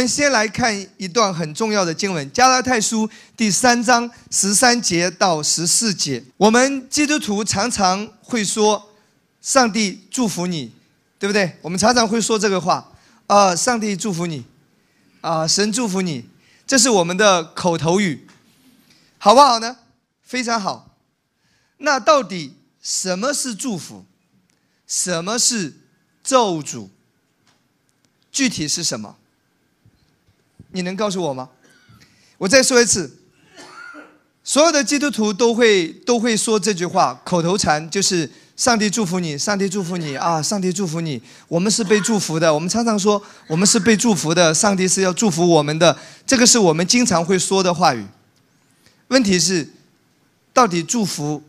我们先来看一段很重要的经文，《加拉太书》第三章十三节到十四节。我们基督徒常常会说：“上帝祝福你，对不对？”我们常常会说这个话：“啊，上帝祝福你，啊，神祝福你。”这是我们的口头语，好不好呢？非常好。那到底什么是祝福？什么是咒诅？具体是什么？你能告诉我吗？我再说一次，所有的基督徒都会都会说这句话，口头禅就是“上帝祝福你，上帝祝福你啊，上帝祝福你”。我们是被祝福的，我们常常说我们是被祝福的，上帝是要祝福我们的，这个是我们经常会说的话语。问题是，到底祝福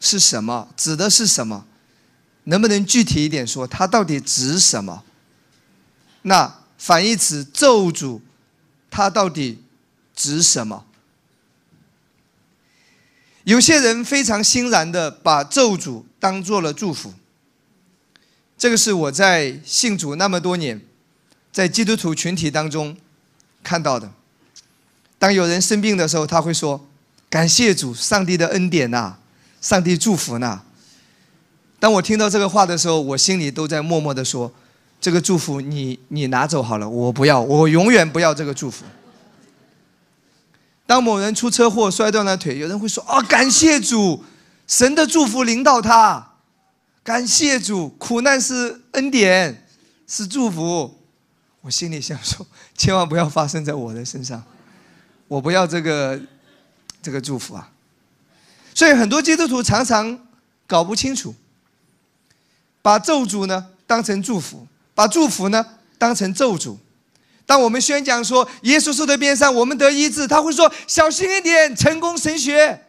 是什么？指的是什么？能不能具体一点说？它到底指什么？那反义词咒诅。它到底指什么？有些人非常欣然的把咒诅当做了祝福。这个是我在信主那么多年，在基督徒群体当中看到的。当有人生病的时候，他会说：“感谢主，上帝的恩典呐，上帝祝福呐。”当我听到这个话的时候，我心里都在默默的说。这个祝福你你拿走好了，我不要，我永远不要这个祝福。当某人出车祸摔断了腿，有人会说：“啊，感谢主，神的祝福临到他，感谢主，苦难是恩典，是祝福。”我心里想说：“千万不要发生在我的身上，我不要这个这个祝福啊！”所以很多基督徒常常搞不清楚，把咒诅呢当成祝福。把祝福呢当成咒诅。当我们宣讲说耶稣受的边上我们得医治，他会说小心一点，成功神学。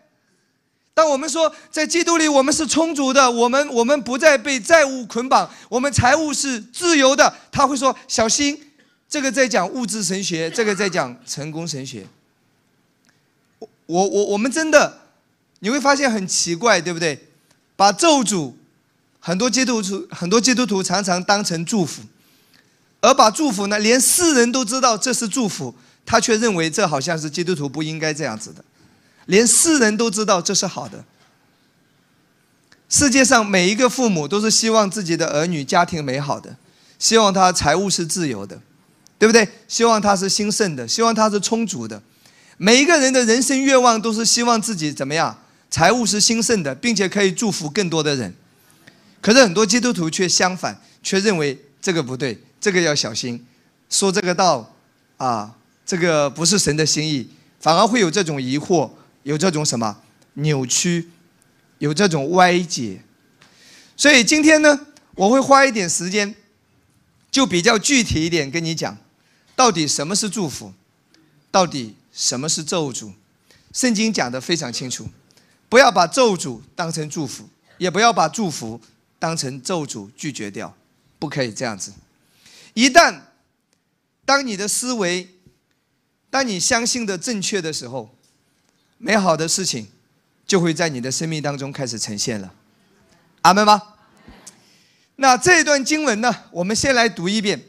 当我们说在基督里我们是充足的，我们我们不再被债务捆绑，我们财务是自由的，他会说小心，这个在讲物质神学，这个在讲成功神学。我我我们真的你会发现很奇怪，对不对？把咒诅。很多基督徒，很多基督徒常常当成祝福，而把祝福呢，连世人都知道这是祝福，他却认为这好像是基督徒不应该这样子的。连世人都知道这是好的。世界上每一个父母都是希望自己的儿女家庭美好的，希望他财务是自由的，对不对？希望他是兴盛的，希望他是充足的。每一个人的人生愿望都是希望自己怎么样？财务是兴盛的，并且可以祝福更多的人。可是很多基督徒却相反，却认为这个不对，这个要小心，说这个道，啊，这个不是神的心意，反而会有这种疑惑，有这种什么扭曲，有这种歪解。所以今天呢，我会花一点时间，就比较具体一点跟你讲，到底什么是祝福，到底什么是咒诅。圣经讲的非常清楚，不要把咒诅当成祝福，也不要把祝福。当成咒诅拒绝掉，不可以这样子。一旦当你的思维，当你相信的正确的时候，美好的事情就会在你的生命当中开始呈现了。阿门吗？那这段经文呢？我们先来读一遍：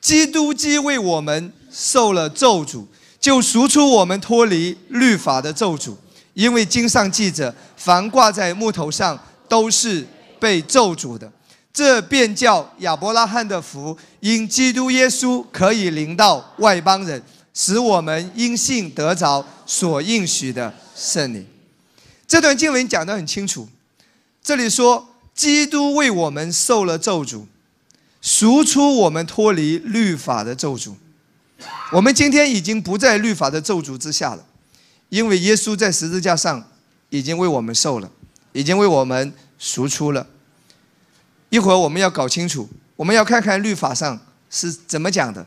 基督既为我们受了咒诅，就赎出我们脱离律法的咒诅。因为经上记着，凡挂在木头上都是。被咒诅的，这便叫亚伯拉罕的福，因基督耶稣可以临到外邦人，使我们因信得着所应许的圣灵。这段经文讲得很清楚，这里说基督为我们受了咒诅，赎出我们脱离律法的咒诅。我们今天已经不在律法的咒诅之下了，因为耶稣在十字架上已经为我们受了，已经为我们赎出了。一会儿我们要搞清楚，我们要看看律法上是怎么讲的，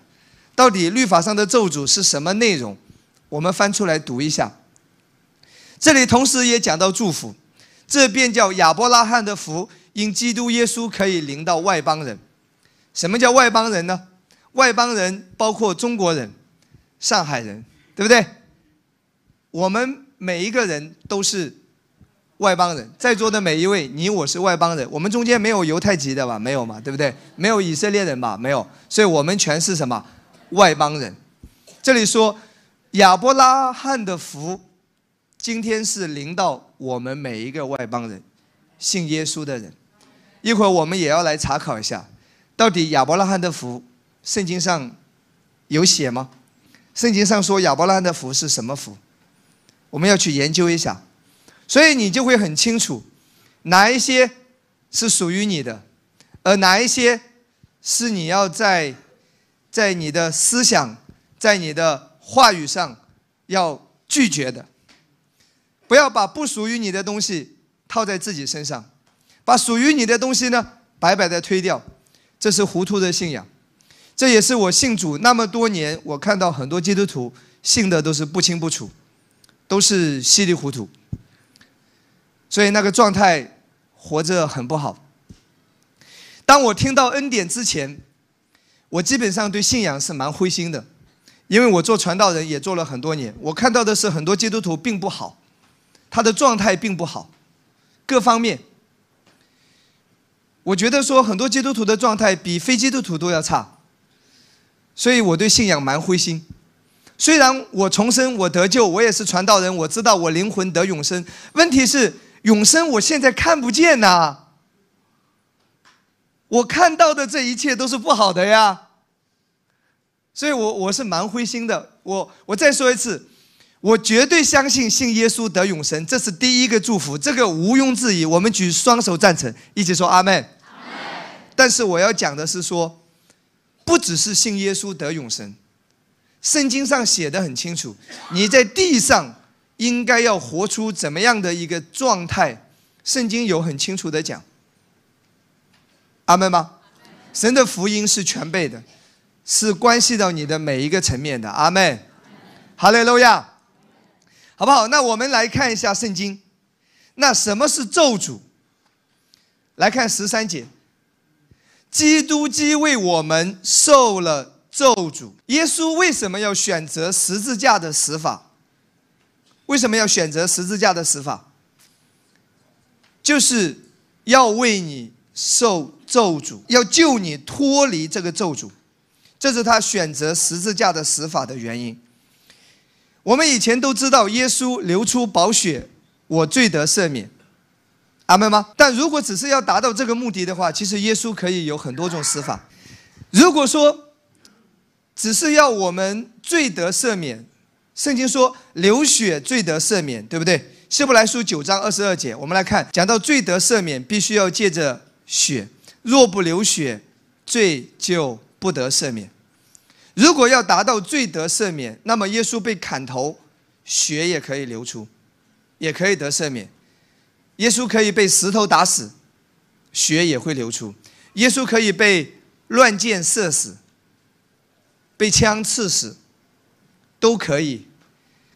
到底律法上的咒诅是什么内容？我们翻出来读一下。这里同时也讲到祝福，这便叫亚伯拉罕的福，因基督耶稣可以临到外邦人。什么叫外邦人呢？外邦人包括中国人、上海人，对不对？我们每一个人都是。外邦人在座的每一位，你我是外邦人，我们中间没有犹太籍的吧？没有嘛，对不对？没有以色列人吧？没有，所以我们全是什么？外邦人。这里说亚伯拉罕的福，今天是临到我们每一个外邦人，信耶稣的人。一会儿我们也要来查考一下，到底亚伯拉罕的福，圣经上有写吗？圣经上说亚伯拉罕的福是什么福？我们要去研究一下，所以你就会很清楚，哪一些是属于你的，而哪一些是你要在在你的思想、在你的话语上要拒绝的。不要把不属于你的东西套在自己身上，把属于你的东西呢白白的推掉，这是糊涂的信仰。这也是我信主那么多年，我看到很多基督徒信的都是不清不楚。都是稀里糊涂，所以那个状态活着很不好。当我听到恩典之前，我基本上对信仰是蛮灰心的，因为我做传道人也做了很多年，我看到的是很多基督徒并不好，他的状态并不好，各方面，我觉得说很多基督徒的状态比非基督徒都要差，所以我对信仰蛮灰心。虽然我重生，我得救，我也是传道人，我知道我灵魂得永生。问题是永生我现在看不见呐，我看到的这一切都是不好的呀，所以我我是蛮灰心的。我我再说一次，我绝对相信信耶稣得永生，这是第一个祝福，这个毋庸置疑。我们举双手赞成，一起说阿门。但是我要讲的是说，不只是信耶稣得永生。圣经上写的很清楚，你在地上应该要活出怎么样的一个状态？圣经有很清楚的讲。阿门吗？神的福音是全备的，是关系到你的每一个层面的。阿门。哈利路亚，好不好？那我们来看一下圣经。那什么是咒诅？来看十三节，基督既为我们受了。咒诅，耶稣为什么要选择十字架的死法？为什么要选择十字架的死法？就是要为你受咒诅，要救你脱离这个咒诅，这是他选择十字架的死法的原因。我们以前都知道，耶稣流出宝血，我罪得赦免，阿门吗？但如果只是要达到这个目的的话，其实耶稣可以有很多种死法。如果说，只是要我们罪得赦免，圣经说流血罪得赦免，对不对？希伯来书九章二十二节，我们来看，讲到罪得赦免，必须要借着血，若不流血，罪就不得赦免。如果要达到罪得赦免，那么耶稣被砍头，血也可以流出，也可以得赦免。耶稣可以被石头打死，血也会流出。耶稣可以被乱箭射死。被枪刺死都可以，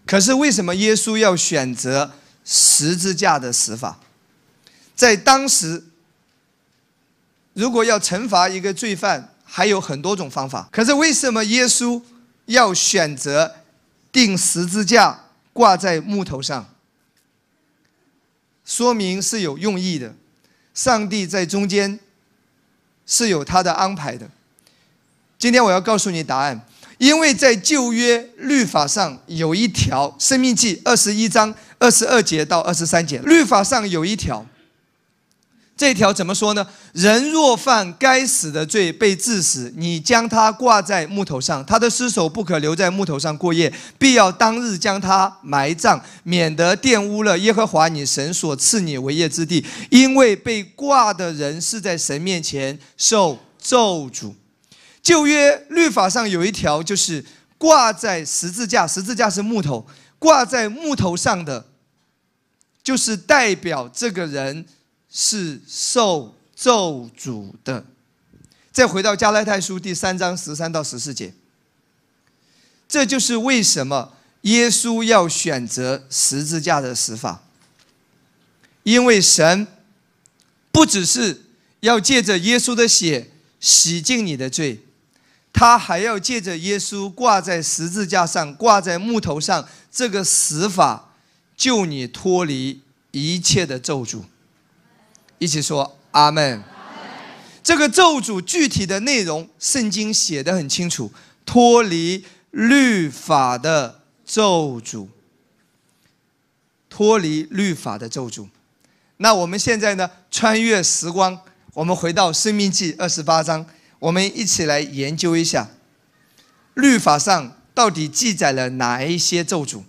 可是为什么耶稣要选择十字架的死法？在当时，如果要惩罚一个罪犯，还有很多种方法。可是为什么耶稣要选择钉十字架挂在木头上？说明是有用意的，上帝在中间是有他的安排的。今天我要告诉你答案，因为在旧约律法上有一条，《生命记》二十一章二十二节到二十三节，律法上有一条，这条怎么说呢？人若犯该死的罪被致死，你将他挂在木头上，他的尸首不可留在木头上过夜，必要当日将他埋葬，免得玷污了耶和华你神所赐你为业之地，因为被挂的人是在神面前受咒诅。旧约律法上有一条，就是挂在十字架，十字架是木头，挂在木头上的，就是代表这个人是受咒诅的。再回到加拉太书第三章十三到十四节，这就是为什么耶稣要选择十字架的死法，因为神不只是要借着耶稣的血洗净你的罪。他还要借着耶稣挂在十字架上、挂在木头上这个死法，救你脱离一切的咒诅。一起说阿门。这个咒诅具体的内容，圣经写的很清楚，脱离律法的咒诅，脱离律法的咒诅。那我们现在呢？穿越时光，我们回到《生命记》二十八章，我们一起来研究一下，律法上到底记载了哪一些咒诅？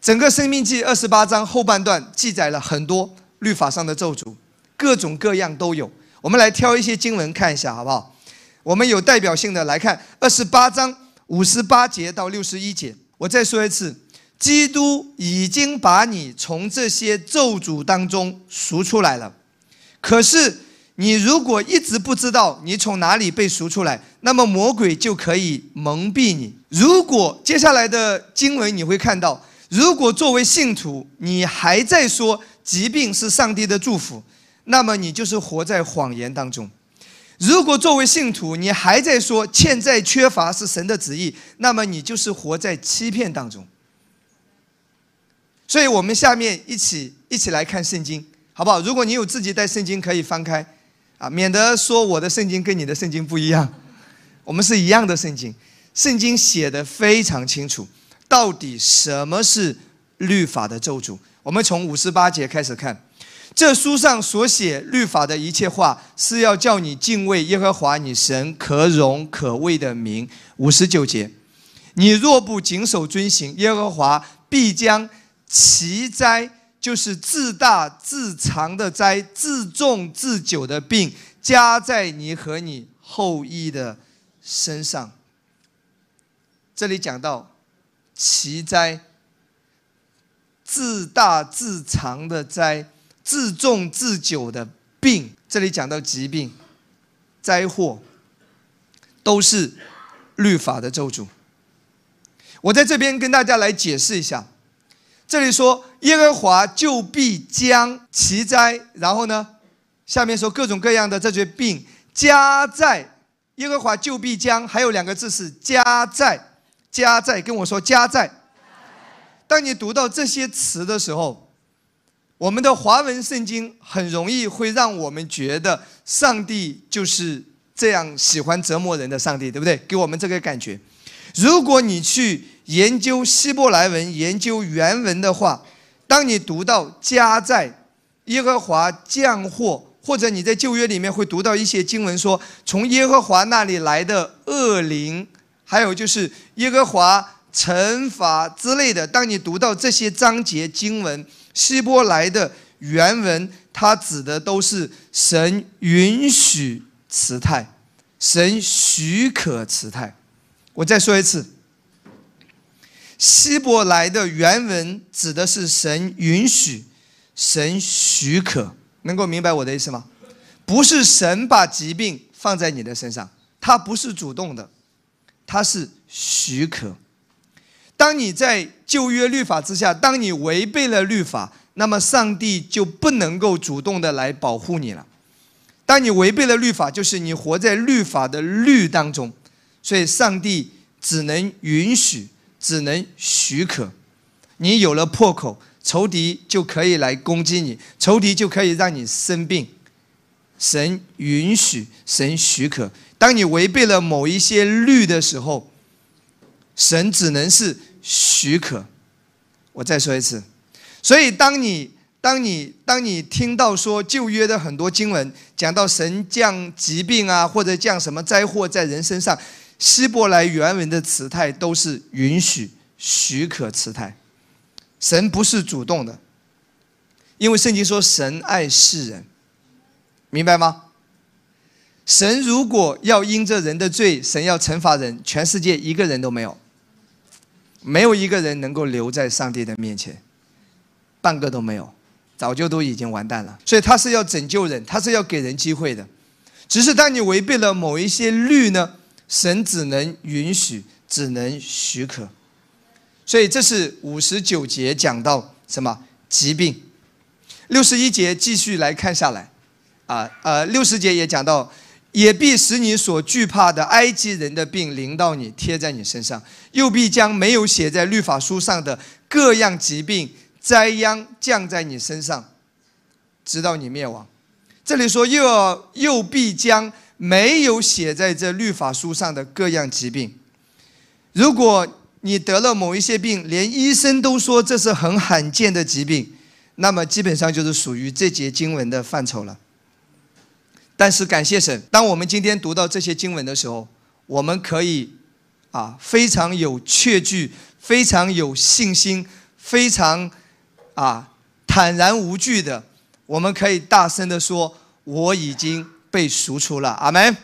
整个《生命记》二十八章后半段记载了很多律法上的咒诅，各种各样都有。我们来挑一些经文看一下，好不好？我们有代表性的来看二十八章五十八节到六十一节。我再说一次，基督已经把你从这些咒诅当中赎出来了。可是你如果一直不知道你从哪里被赎出来，那么魔鬼就可以蒙蔽你。如果接下来的经文你会看到，如果作为信徒你还在说疾病是上帝的祝福，那么你就是活在谎言当中。如果作为信徒，你还在说欠债缺乏是神的旨意，那么你就是活在欺骗当中。所以，我们下面一起一起来看圣经，好不好？如果你有自己带圣经，可以翻开，啊，免得说我的圣经跟你的圣经不一样。我们是一样的圣经，圣经写的非常清楚，到底什么是律法的咒诅？我们从五十八节开始看。这书上所写律法的一切话，是要叫你敬畏耶和华你神可荣可畏的名。五十九节，你若不谨守遵行，耶和华必将奇灾，就是自大自长的灾、自重自久的病，加在你和你后裔的身上。这里讲到奇灾，自大自长的灾。自重自久的病，这里讲到疾病、灾祸，都是律法的咒诅。我在这边跟大家来解释一下，这里说耶和华就必将其灾，然后呢，下面说各种各样的这些病加在耶和华就必将，还有两个字是加在，加在跟我说加在。当你读到这些词的时候。我们的华文圣经很容易会让我们觉得上帝就是这样喜欢折磨人的上帝，对不对？给我们这个感觉。如果你去研究希伯来文、研究原文的话，当你读到加在耶和华降祸，或者你在旧约里面会读到一些经文说从耶和华那里来的恶灵，还有就是耶和华惩罚之类的。当你读到这些章节经文，希伯来的原文，它指的都是神允许词态，神许可词态。我再说一次，希伯来的原文指的是神允许，神许可，能够明白我的意思吗？不是神把疾病放在你的身上，他不是主动的，他是许可。当你在旧约律法之下，当你违背了律法，那么上帝就不能够主动的来保护你了。当你违背了律法，就是你活在律法的律当中，所以上帝只能允许，只能许可。你有了破口，仇敌就可以来攻击你，仇敌就可以让你生病。神允许，神许可。当你违背了某一些律的时候，神只能是。许可，我再说一次。所以，当你、当你、当你听到说旧约的很多经文讲到神降疾病啊，或者降什么灾祸在人身上，希伯来原文的词态都是允许、许可词态。神不是主动的，因为圣经说神爱世人，明白吗？神如果要因着人的罪，神要惩罚人，全世界一个人都没有。没有一个人能够留在上帝的面前，半个都没有，早就都已经完蛋了。所以他是要拯救人，他是要给人机会的。只是当你违背了某一些律呢，神只能允许，只能许可。所以这是五十九节讲到什么疾病，六十一节继续来看下来，啊呃，六十节也讲到。也必使你所惧怕的埃及人的病临到你，贴在你身上；又必将没有写在律法书上的各样疾病灾殃降在你身上，直到你灭亡。这里说又要又必将没有写在这律法书上的各样疾病如果你得了某一些病，连医生都说这是很罕见的疾病，那么基本上就是属于这节经文的范畴了。但是感谢神，当我们今天读到这些经文的时候，我们可以啊非常有确据、非常有信心、非常啊坦然无惧的，我们可以大声的说：“我已经被赎出了。”阿门。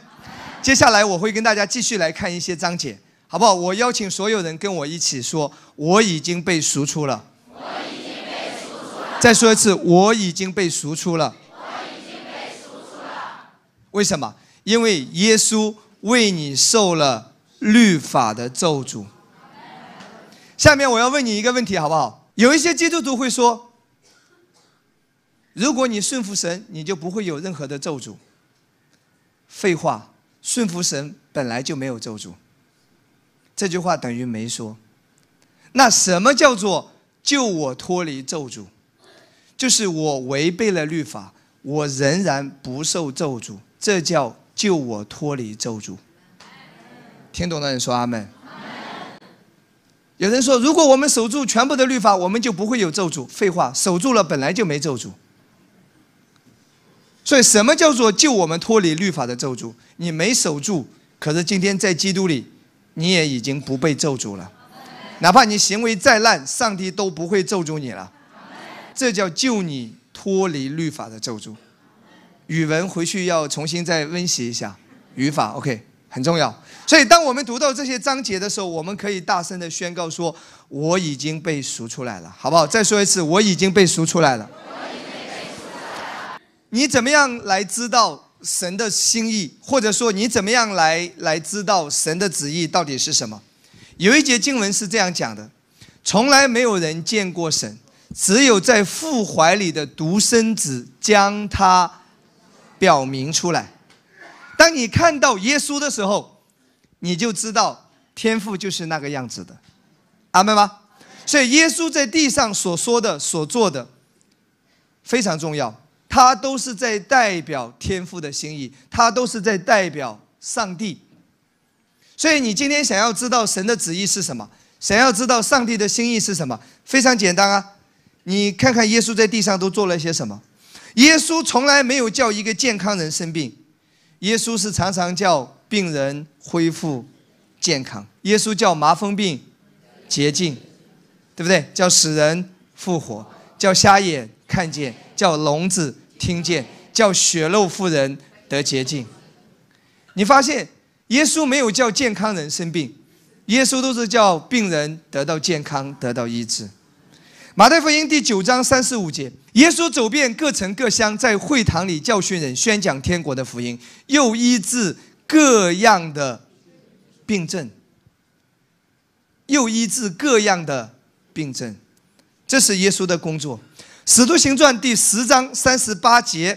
接下来我会跟大家继续来看一些章节。好不好？我邀请所有人跟我一起说：“我已经被赎出了。”我已经被赎出了。再说一次：“我已经被赎出了。”我已经被赎出了。为什么？因为耶稣为你受了律法的咒诅。下面我要问你一个问题，好不好？有一些基督徒会说：“如果你顺服神，你就不会有任何的咒诅。”废话，顺服神本来就没有咒诅。这句话等于没说。那什么叫做救我脱离咒诅？就是我违背了律法，我仍然不受咒诅，这叫救我脱离咒诅。听懂的人说阿门。有人说，如果我们守住全部的律法，我们就不会有咒诅。废话，守住了本来就没咒诅。所以，什么叫做救我们脱离律法的咒诅？你没守住，可是今天在基督里。你也已经不被咒诅了，哪怕你行为再烂，上帝都不会咒诅你了。这叫救你脱离律法的咒诅。语文回去要重新再温习一下，语法 OK 很重要。所以当我们读到这些章节的时候，我们可以大声的宣告说：“我已经被赎出来了，好不好？”再说一次，我已经被赎出来了。你怎么样来知道？神的心意，或者说你怎么样来来知道神的旨意到底是什么？有一节经文是这样讲的：从来没有人见过神，只有在父怀里的独生子将他表明出来。当你看到耶稣的时候，你就知道天父就是那个样子的。阿门吗？所以耶稣在地上所说的、所做的非常重要。他都是在代表天父的心意，他都是在代表上帝。所以你今天想要知道神的旨意是什么，想要知道上帝的心意是什么，非常简单啊！你看看耶稣在地上都做了些什么。耶稣从来没有叫一个健康人生病，耶稣是常常叫病人恢复健康。耶稣叫麻风病洁净，对不对？叫死人复活，叫瞎眼看见。叫聋子听见，叫血肉妇人得洁净。你发现耶稣没有叫健康人生病，耶稣都是叫病人得到健康，得到医治。马太福音第九章三十五节，耶稣走遍各城各乡，在会堂里教训人，宣讲天国的福音，又医治各样的病症，又医治各样的病症，这是耶稣的工作。使徒行传第十章三十八节，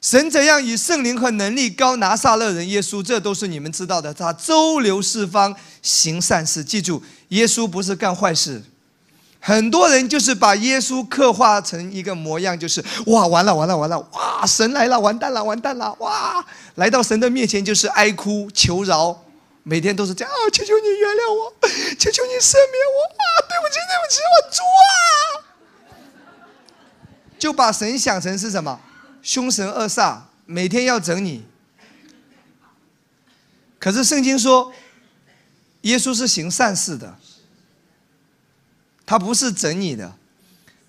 神怎样以圣灵和能力高拿撒勒人耶稣，这都是你们知道的。他周流四方行善事。记住，耶稣不是干坏事。很多人就是把耶稣刻画成一个模样，就是哇，完了完了完了，哇，神来了，完蛋了完蛋了，哇，来到神的面前就是哀哭求饶，每天都是这样啊，求求你原谅我，求求你赦免我啊，对不起对不起，我主啊。就把神想成是什么？凶神恶煞，每天要整你。可是圣经说，耶稣是行善事的，他不是整你的，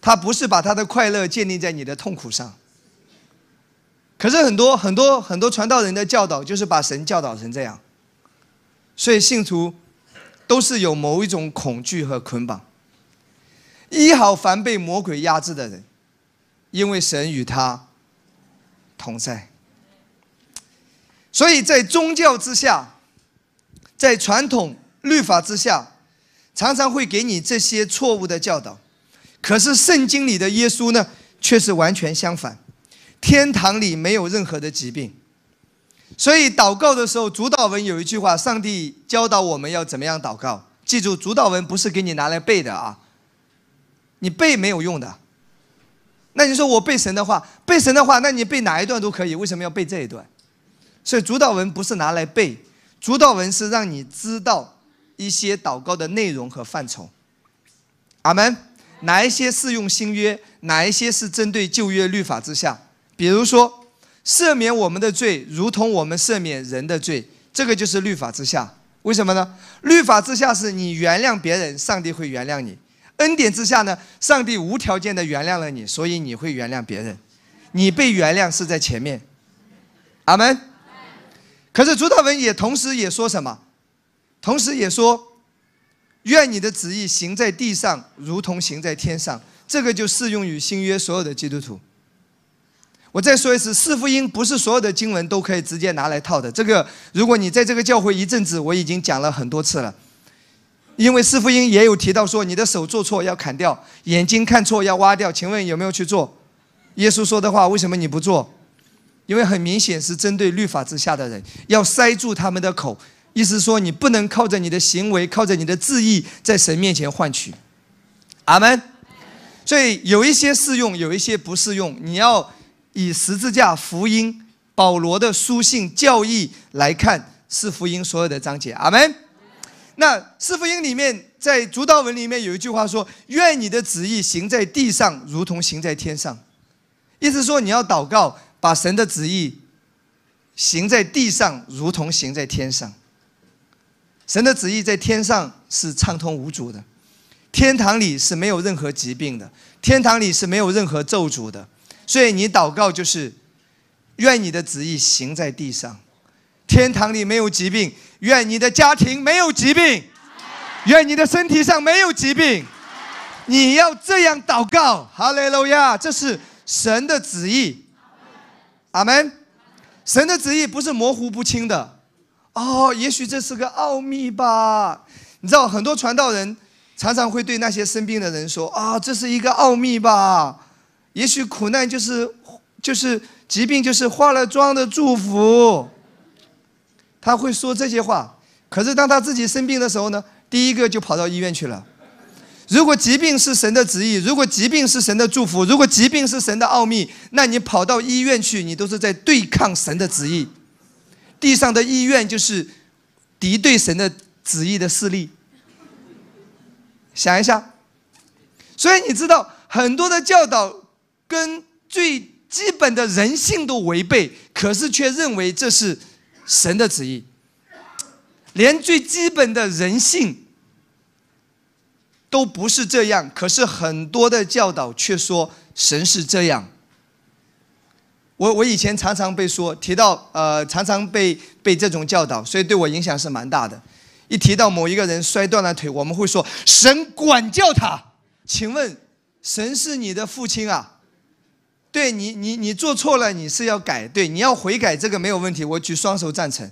他不是把他的快乐建立在你的痛苦上。可是很多很多很多传道人的教导，就是把神教导成这样，所以信徒都是有某一种恐惧和捆绑。一好凡被魔鬼压制的人。因为神与他同在，所以在宗教之下，在传统律法之下，常常会给你这些错误的教导。可是圣经里的耶稣呢，却是完全相反。天堂里没有任何的疾病，所以祷告的时候，主导文有一句话：上帝教导我们要怎么样祷告。记住，主导文不是给你拿来背的啊，你背没有用的。那你说我背神的话，背神的话，那你背哪一段都可以，为什么要背这一段？所以主导文不是拿来背，主导文是让你知道一些祷告的内容和范畴。阿门。哪一些适用新约？哪一些是针对旧约律法之下？比如说，赦免我们的罪，如同我们赦免人的罪，这个就是律法之下。为什么呢？律法之下是你原谅别人，上帝会原谅你；恩典之下呢，上帝无条件的原谅了你，所以你会原谅别人。你被原谅是在前面。阿门。可是朱道文也同时也说什么？同时也说。愿你的旨意行在地上，如同行在天上。这个就适用于新约所有的基督徒。我再说一次，四福音不是所有的经文都可以直接拿来套的。这个，如果你在这个教会一阵子，我已经讲了很多次了。因为四福音也有提到说，你的手做错要砍掉，眼睛看错要挖掉。请问有没有去做？耶稣说的话，为什么你不做？因为很明显是针对律法之下的人，要塞住他们的口。意思说，你不能靠着你的行为，靠着你的志意，在神面前换取。阿门。所以有一些适用，有一些不适用。你要以十字架、福音、保罗的书信、教义来看，是福音所有的章节。阿门。那四福音里面，在主道文里面有一句话说：“愿你的旨意行在地上，如同行在天上。”意思说，你要祷告，把神的旨意行在地上，如同行在天上。神的旨意在天上是畅通无阻的，天堂里是没有任何疾病的，天堂里是没有任何咒诅的，所以你祷告就是，愿你的旨意行在地上，天堂里没有疾病，愿你的家庭没有疾病，愿你的身体上没有疾病，你要这样祷告，哈利路亚，这是神的旨意，阿门，神的旨意不是模糊不清的。哦，也许这是个奥秘吧。你知道，很多传道人常常会对那些生病的人说：“啊，这是一个奥秘吧。”也许苦难就是就是疾病，就是化了妆的祝福。他会说这些话，可是当他自己生病的时候呢，第一个就跑到医院去了。如果疾病是神的旨意，如果疾病是神的祝福，如果疾病是神的奥秘，那你跑到医院去，你都是在对抗神的旨意。地上的医院就是敌对神的旨意的势力。想一下，所以你知道很多的教导跟最基本的人性都违背，可是却认为这是神的旨意。连最基本的人性都不是这样，可是很多的教导却说神是这样。我我以前常常被说提到，呃，常常被被这种教导，所以对我影响是蛮大的。一提到某一个人摔断了腿，我们会说神管教他。请问，神是你的父亲啊？对你，你你做错了，你是要改，对，你要悔改，这个没有问题，我举双手赞成。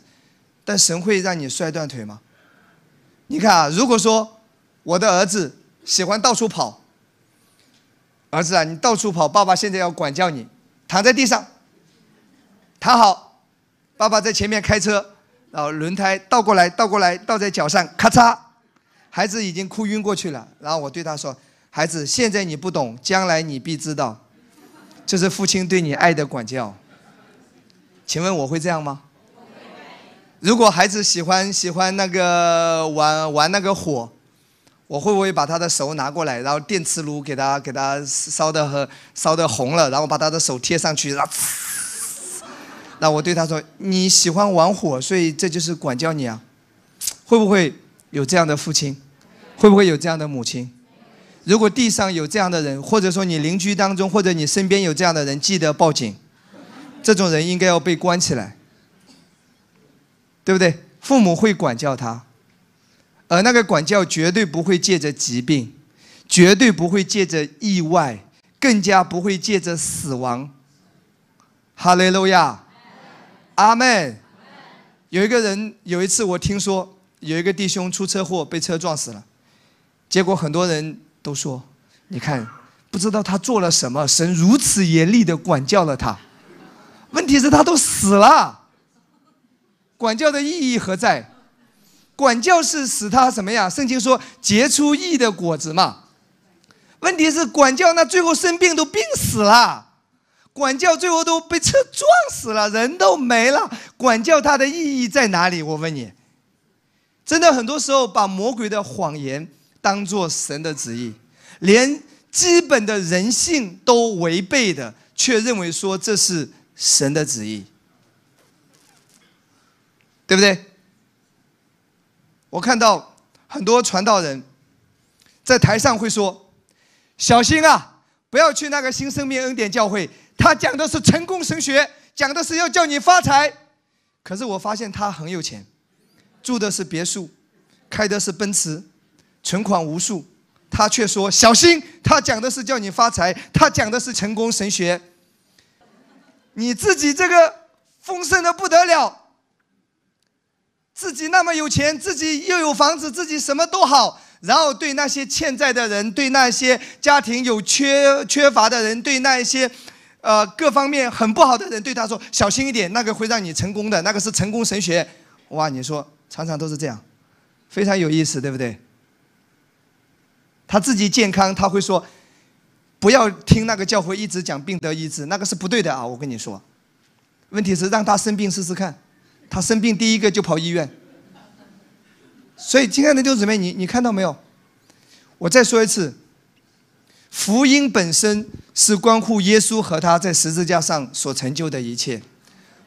但神会让你摔断腿吗？你看啊，如果说我的儿子喜欢到处跑，儿子啊，你到处跑，爸爸现在要管教你，躺在地上。躺好，爸爸在前面开车，然后轮胎倒过来，倒过来，倒在脚上，咔嚓，孩子已经哭晕过去了。然后我对他说：“孩子，现在你不懂，将来你必知道，这是父亲对你爱的管教。”请问我会这样吗？如果孩子喜欢喜欢那个玩玩那个火，我会不会把他的手拿过来，然后电磁炉给他给他烧的和烧的红了，然后把他的手贴上去，然后。那我对他说：“你喜欢玩火，所以这就是管教你啊？会不会有这样的父亲？会不会有这样的母亲？如果地上有这样的人，或者说你邻居当中，或者你身边有这样的人，记得报警。这种人应该要被关起来，对不对？父母会管教他，而那个管教绝对不会借着疾病，绝对不会借着意外，更加不会借着死亡。哈利路亚。”阿门。有一个人，有一次我听说有一个弟兄出车祸被车撞死了，结果很多人都说：“你看，不知道他做了什么，神如此严厉的管教了他。”问题是，他都死了，管教的意义何在？管教是使他什么呀？圣经说结出义的果子嘛。问题是，管教那最后生病都病死了。管教最后都被车撞死了，人都没了。管教它的意义在哪里？我问你，真的很多时候把魔鬼的谎言当做神的旨意，连基本的人性都违背的，却认为说这是神的旨意，对不对？我看到很多传道人在台上会说：“小心啊，不要去那个新生命恩典教会，他讲的是成功神学，讲的是要叫你发财。”可是我发现他很有钱，住的是别墅，开的是奔驰，存款无数，他却说：“小心，他讲的是叫你发财，他讲的是成功神学。”你自己这个丰盛的不得了。自己那么有钱，自己又有房子，自己什么都好，然后对那些欠债的人，对那些家庭有缺缺乏的人，对那一些，呃，各方面很不好的人，对他说：“小心一点，那个会让你成功的，那个是成功神学。”哇，你说常常都是这样，非常有意思，对不对？他自己健康，他会说：“不要听那个教会一直讲病得医治，那个是不对的啊！”我跟你说，问题是让他生病试试看。他生病第一个就跑医院，所以亲爱的弟兄姊妹，你你看到没有？我再说一次，福音本身是关乎耶稣和他在十字架上所成就的一切，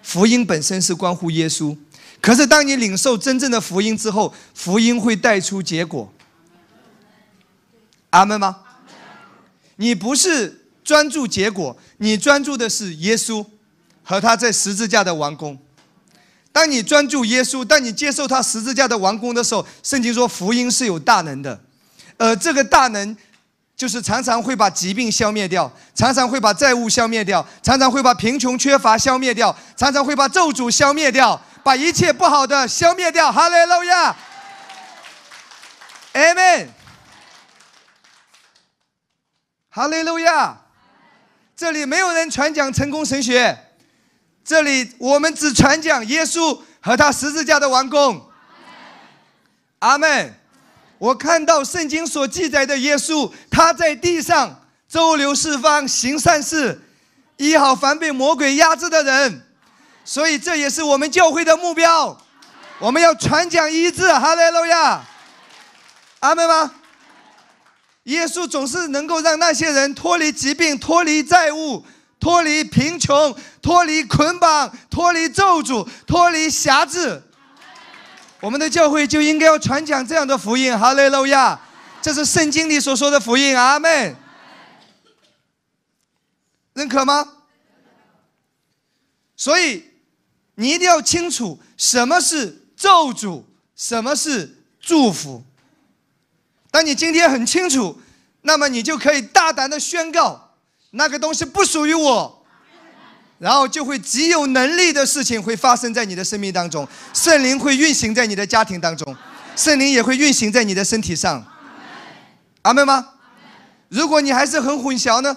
福音本身是关乎耶稣。可是当你领受真正的福音之后，福音会带出结果。阿门吗？你不是专注结果，你专注的是耶稣和他在十字架的完工。当你专注耶稣，当你接受他十字架的完工的时候，圣经说福音是有大能的，而这个大能就是常常会把疾病消灭掉，常常会把债务消灭掉，常常会把贫穷缺乏消灭掉，常常会把咒诅消灭掉，把一切不好的消灭掉。哈利路亚，Amen，哈利路亚。这里没有人传讲成功神学。这里我们只传讲耶稣和他十字架的完工。阿门。我看到圣经所记载的耶稣，他在地上周流四方行善事，医好凡被魔鬼压制的人。所以这也是我们教会的目标。我们要传讲医治，哈利路亚。阿门吗？耶稣总是能够让那些人脱离疾病，脱离债务。脱离贫穷，脱离捆绑，脱离咒诅，脱离辖制，我们的教会就应该要传讲这样的福音。哈利路亚！这是圣经里所说的福音。阿门。认可吗？所以你一定要清楚什么是咒诅，什么是祝福。当你今天很清楚，那么你就可以大胆的宣告。那个东西不属于我，然后就会极有能力的事情会发生在你的生命当中，圣灵会运行在你的家庭当中，圣灵也会运行在你的身体上。阿门吗？如果你还是很混淆呢，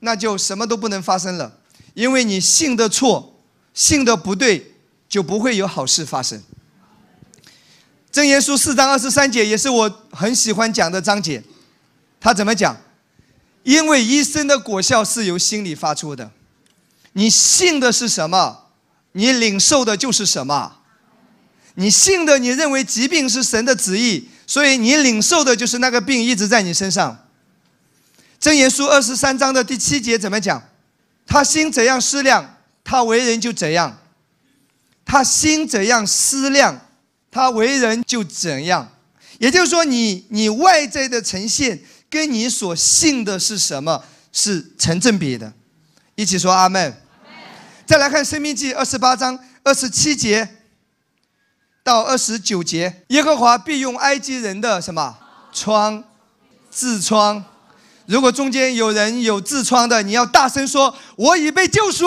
那就什么都不能发生了，因为你信的错，信的不对，就不会有好事发生。正言书四章二十三节也是我很喜欢讲的章节，他怎么讲？因为医生的果效是由心里发出的，你信的是什么，你领受的就是什么。你信的，你认为疾病是神的旨意，所以你领受的就是那个病一直在你身上。箴言书二十三章的第七节怎么讲？他心怎样思量，他为人就怎样；他心怎样思量，他为人就怎样。也就是说，你你外在的呈现。跟你所信的是什么是成正比的，一起说阿门。再来看《生命记》二十八章二十七节到二十九节，耶和华必用埃及人的什么疮痔疮？如果中间有人有痔疮的，你要大声说：“我已被救赎。”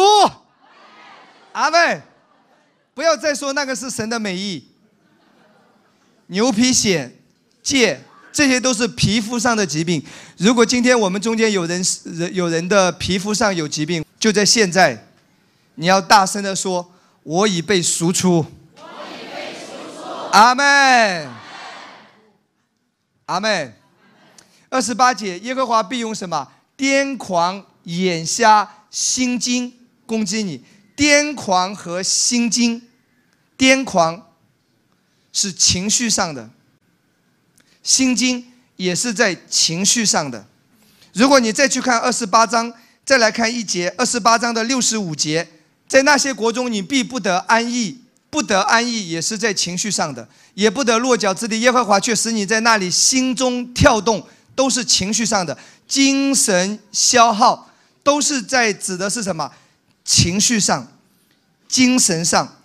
阿门。不要再说那个是神的美意。牛皮癣疥。这些都是皮肤上的疾病。如果今天我们中间有人人有人的皮肤上有疾病，就在现在，你要大声的说：“我已被赎出。”阿门。阿门。二十八节，耶和华必用什么？癫狂、眼瞎、心惊攻击你。癫狂和心惊，癫狂是情绪上的，心经也是在情绪上的。如果你再去看二十八章，再来看一节，二十八章的六十五节，在那些国中你必不得安逸，不得安逸也是在情绪上的，也不得落脚之地。耶和华却使你在那里心中跳动，都是情绪上的，精神消耗都是在指的是什么？情绪上，精神上。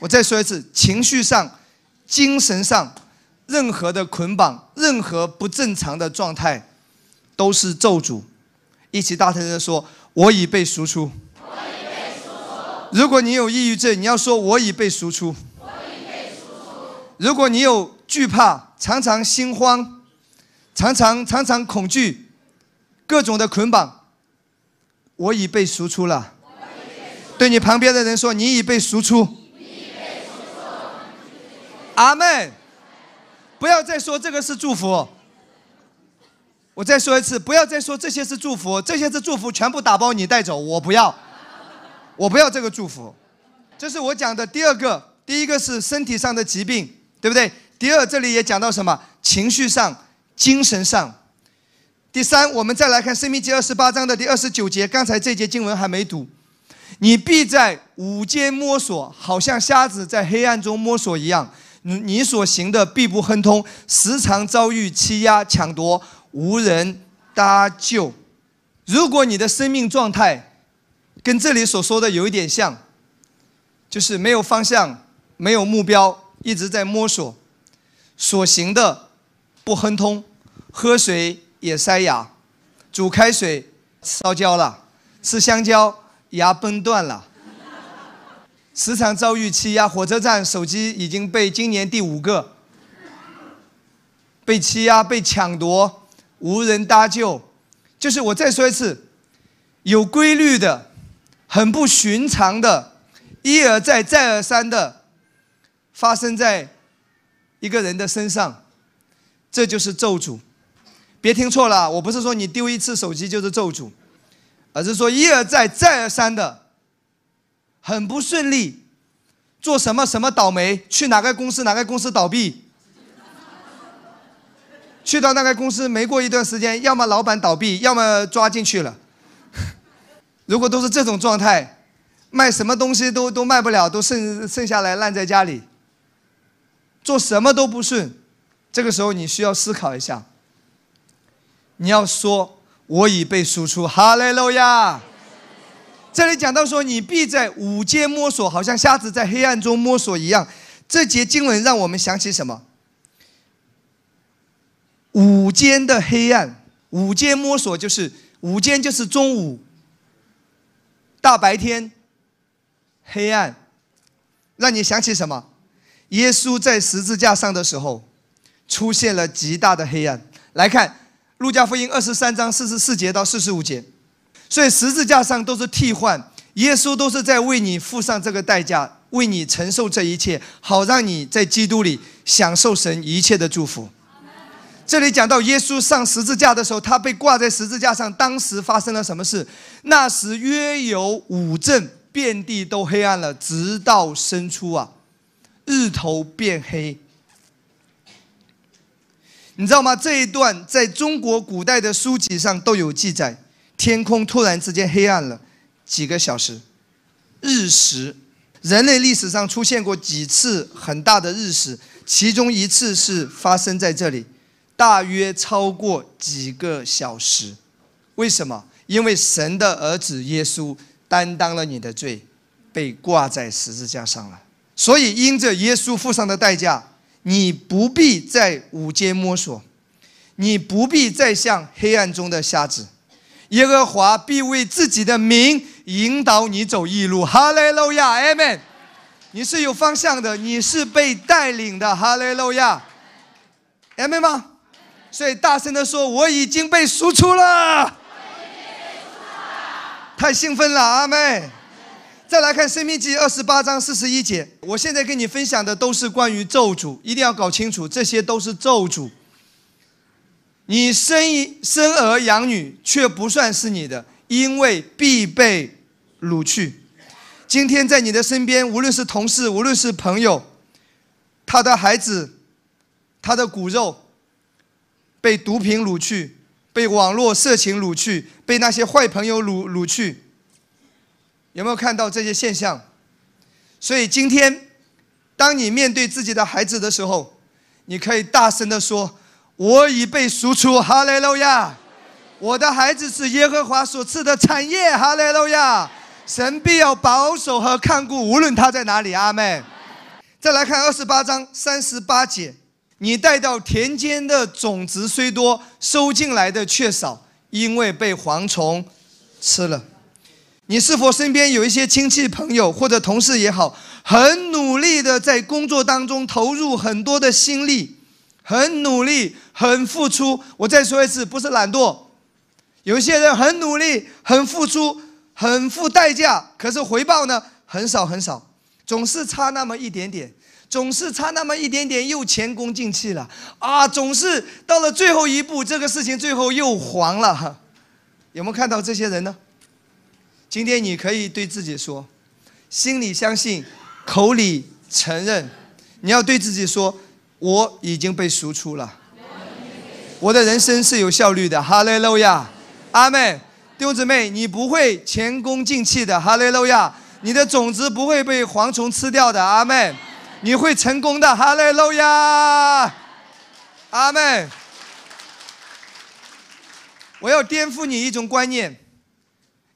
我再说一次，情绪上、精神上，任何的捆绑，任何不正常的状态。都是咒诅，一起大声的说：“我已被赎出。”如果你有抑郁症，你要说：“我已被赎出。”如果你有惧怕，常常心慌，常常常常恐惧，各种的捆绑，我已被赎出了。对你旁边的人说：“你已被赎出。”阿门。不要再说这个是祝福。我再说一次，不要再说这些是祝福，这些是祝福，全部打包你带走，我不要，我不要这个祝福。这是我讲的第二个，第一个是身体上的疾病，对不对？第二，这里也讲到什么？情绪上、精神上。第三，我们再来看《生命记》二十八章的第二十九节，刚才这节经文还没读。你必在午间摸索，好像瞎子在黑暗中摸索一样。你所行的必不亨通，时常遭遇欺压、抢夺。无人搭救。如果你的生命状态跟这里所说的有一点像，就是没有方向、没有目标，一直在摸索，所行的不亨通，喝水也塞牙，煮开水烧焦了，吃香蕉牙崩断了，时常遭遇欺压。火车站手机已经被今年第五个被欺压、被抢夺。无人搭救，就是我再说一次，有规律的、很不寻常的、一而再、再而三的发生在一个人的身上，这就是咒诅。别听错了，我不是说你丢一次手机就是咒诅，而是说一而再、再而三的很不顺利，做什么什么倒霉，去哪个公司哪个公司倒闭。去到那个公司，没过一段时间，要么老板倒闭，要么抓进去了。如果都是这种状态，卖什么东西都都卖不了，都剩剩下来烂在家里，做什么都不顺。这个时候你需要思考一下，你要说我已被输出，哈利路亚。这里讲到说你必在午间摸索，好像瞎子在黑暗中摸索一样。这节经文让我们想起什么？午间的黑暗，午间摸索就是午间就是中午，大白天，黑暗，让你想起什么？耶稣在十字架上的时候，出现了极大的黑暗。来看路加福音二十三章四十四节到四十五节，所以十字架上都是替换，耶稣都是在为你付上这个代价，为你承受这一切，好让你在基督里享受神一切的祝福。这里讲到耶稣上十字架的时候，他被挂在十字架上，当时发生了什么事？那时约有五阵，遍地都黑暗了，直到生出啊，日头变黑。你知道吗？这一段在中国古代的书籍上都有记载，天空突然之间黑暗了几个小时，日食。人类历史上出现过几次很大的日食，其中一次是发生在这里。大约超过几个小时，为什么？因为神的儿子耶稣担当了你的罪，被挂在十字架上了。所以因着耶稣付上的代价，你不必在午间摸索，你不必再像黑暗中的瞎子。耶和华必为自己的名引导你走义路。哈利路亚，阿门。你是有方向的，你是被带领的。哈利路亚，阿门吗？所以大声的说：“我已经被赎出了！”太兴奋了，阿妹。再来看《生命记》二十八章四十一节。我现在跟你分享的都是关于咒诅，一定要搞清楚，这些都是咒诅。你生一生儿养女却不算是你的，因为必被掳去。今天在你的身边，无论是同事，无论是朋友，他的孩子，他的骨肉被毒品掳去，被网络色情掳去，被那些坏朋友掳掳去。有没有看到这些现象？所以今天，当你面对自己的孩子的时候，你可以大声的说：“我已被赎出，哈利路亚！我的孩子是耶和华所赐的产业，哈利路亚！神必要保守和看顾，无论他在哪里。”阿门。再来看二十八章三十八节：“你带到田间的种子虽多，收进来的却少，因为被蝗虫吃了。”你是否身边有一些亲戚朋友或者同事也好，很努力的在工作当中投入很多的心力，很努力，很付出。我再说一次，不是懒惰。有些人很努力，很付出，很付代价，可是回报呢很少很少，总是差那么一点点，总是差那么一点点又前功尽弃了啊！总是到了最后一步，这个事情最后又黄了哈。有没有看到这些人呢？今天你可以对自己说，心里相信，口里承认，你要对自己说，我已经被赎出了，我的人生是有效率的，哈利路亚，阿妹，弟兄姊妹，你不会前功尽弃的，哈利路亚，你的种子不会被蝗虫吃掉的，阿妹，你会成功的，哈利路亚，阿妹，我要颠覆你一种观念。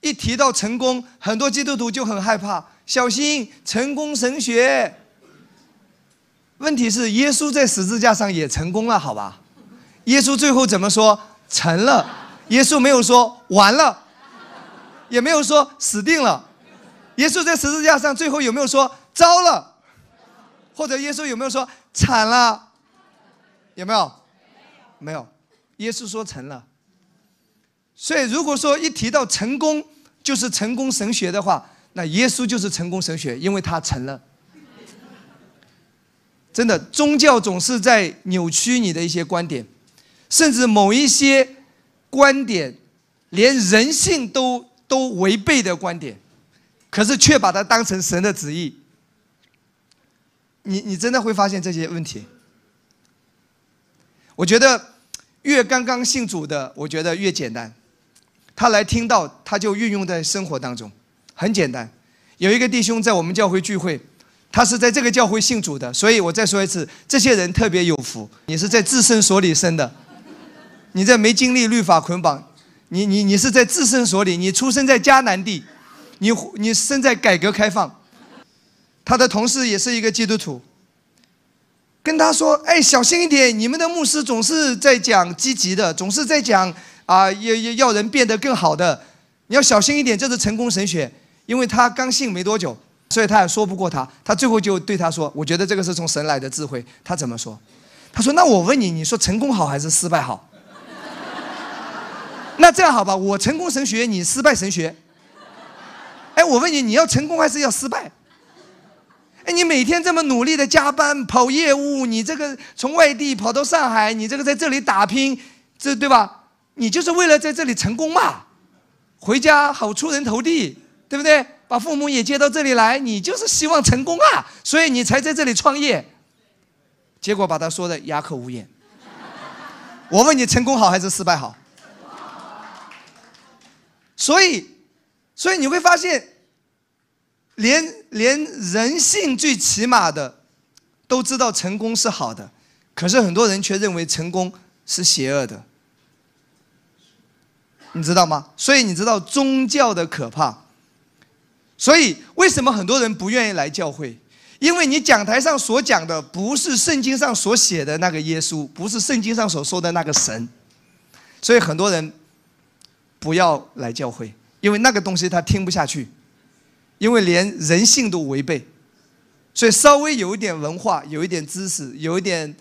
一提到成功，很多基督徒就很害怕，小心成功神学。问题是，耶稣在十字架上也成功了，好吧？耶稣最后怎么说？成了。耶稣没有说完了，也没有说死定了。耶稣在十字架上最后有没有说糟了？或者耶稣有没有说惨了？有没有？没有。耶稣说成了。所以，如果说一提到成功，就是成功神学的话，那耶稣就是成功神学，因为他成了。真的，宗教总是在扭曲你的一些观点，甚至某一些观点连人性都都违背的观点，可是却把它当成神的旨意。你你真的会发现这些问题。我觉得越刚刚信主的，我觉得越简单。他来听到，他就运用在生活当中，很简单。有一个弟兄在我们教会聚会，他是在这个教会信主的，所以我再说一次，这些人特别有福。你是在自身所里生的，你在没经历律法捆绑，你你你是在自身所里，你出生在迦南地，你你生在改革开放。他的同事也是一个基督徒，跟他说：“哎，小心一点，你们的牧师总是在讲积极的，总是在讲。”啊，要要要人变得更好的，你要小心一点，这是成功神学。因为他刚信没多久，所以他也说不过他。他最后就对他说：“我觉得这个是从神来的智慧。”他怎么说？他说：“那我问你，你说成功好还是失败好？” 那这样好吧，我成功神学，你失败神学。哎，我问你，你要成功还是要失败？哎，你每天这么努力的加班跑业务，你这个从外地跑到上海，你这个在这里打拼，这对吧？你就是为了在这里成功嘛，回家好出人头地，对不对？把父母也接到这里来，你就是希望成功啊，所以你才在这里创业。结果把他说的哑口无言。我问你，成功好还是失败好？所以，所以你会发现，连连人性最起码的都知道成功是好的，可是很多人却认为成功是邪恶的。你知道吗？所以你知道宗教的可怕。所以为什么很多人不愿意来教会？因为你讲台上所讲的不是圣经上所写的那个耶稣，不是圣经上所说的那个神。所以很多人不要来教会，因为那个东西他听不下去，因为连人性都违背。所以稍微有一点文化、有一点知识、有一点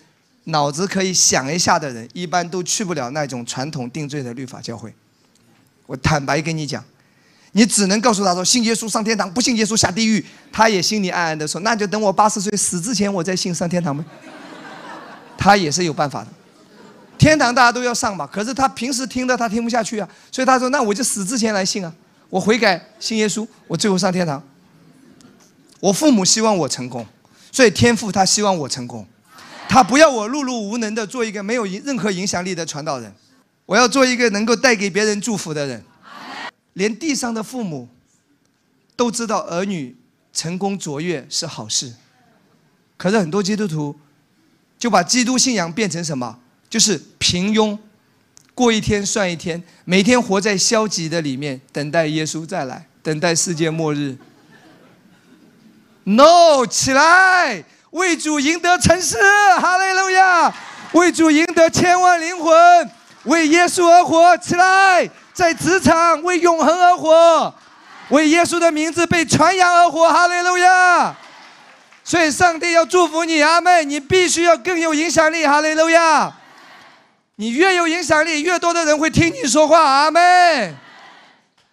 脑子可以想一下的人，一般都去不了那种传统定罪的律法教会。我坦白跟你讲，你只能告诉他说信耶稣上天堂，不信耶稣下地狱。他也心里暗暗的说，那就等我八十岁死之前，我再信上天堂呗。他也是有办法的，天堂大家都要上嘛。可是他平时听的他听不下去啊，所以他说那我就死之前来信啊，我悔改信耶稣，我最后上天堂。我父母希望我成功，所以天父他希望我成功，他不要我碌碌无能的做一个没有任何影响力的传道人，我要做一个能够带给别人祝福的人。连地上的父母都知道儿女成功卓越是好事，可是很多基督徒就把基督信仰变成什么？就是平庸，过一天算一天，每天活在消极的里面，等待耶稣再来，等待世界末日。No，起来，为主赢得城市，哈利路亚！为主赢得千万灵魂，为耶稣而活，起来！在职场为永恒而活，为耶稣的名字被传扬而活，哈利路亚！所以上帝要祝福你，阿妹，你必须要更有影响力，哈利路亚！你越有影响力，越多的人会听你说话，阿妹，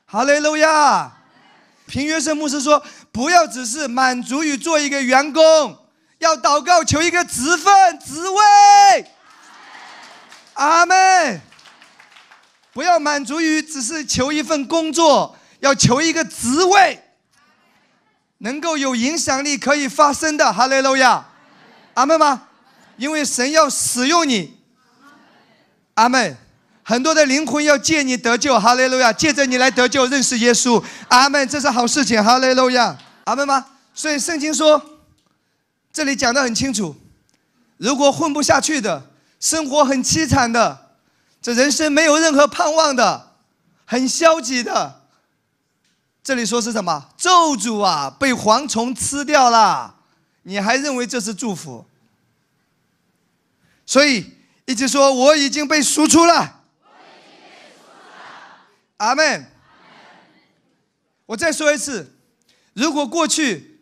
哈利路亚！平约瑟牧师说。不要只是满足于做一个员工，要祷告求一个职分、职位。阿妹。不要满足于只是求一份工作，要求一个职位，能够有影响力、可以发声的。哈利路亚，阿门吗？因为神要使用你。阿门。很多的灵魂要借你得救，哈利路亚！借着你来得救，认识耶稣，阿门！这是好事情，哈利路亚，阿门吗？所以圣经说，这里讲的很清楚，如果混不下去的，生活很凄惨的，这人生没有任何盼望的，很消极的，这里说是什么？咒诅啊，被蝗虫吃掉了，你还认为这是祝福？所以一直说我已经被赎出了。阿门。我再说一次，如果过去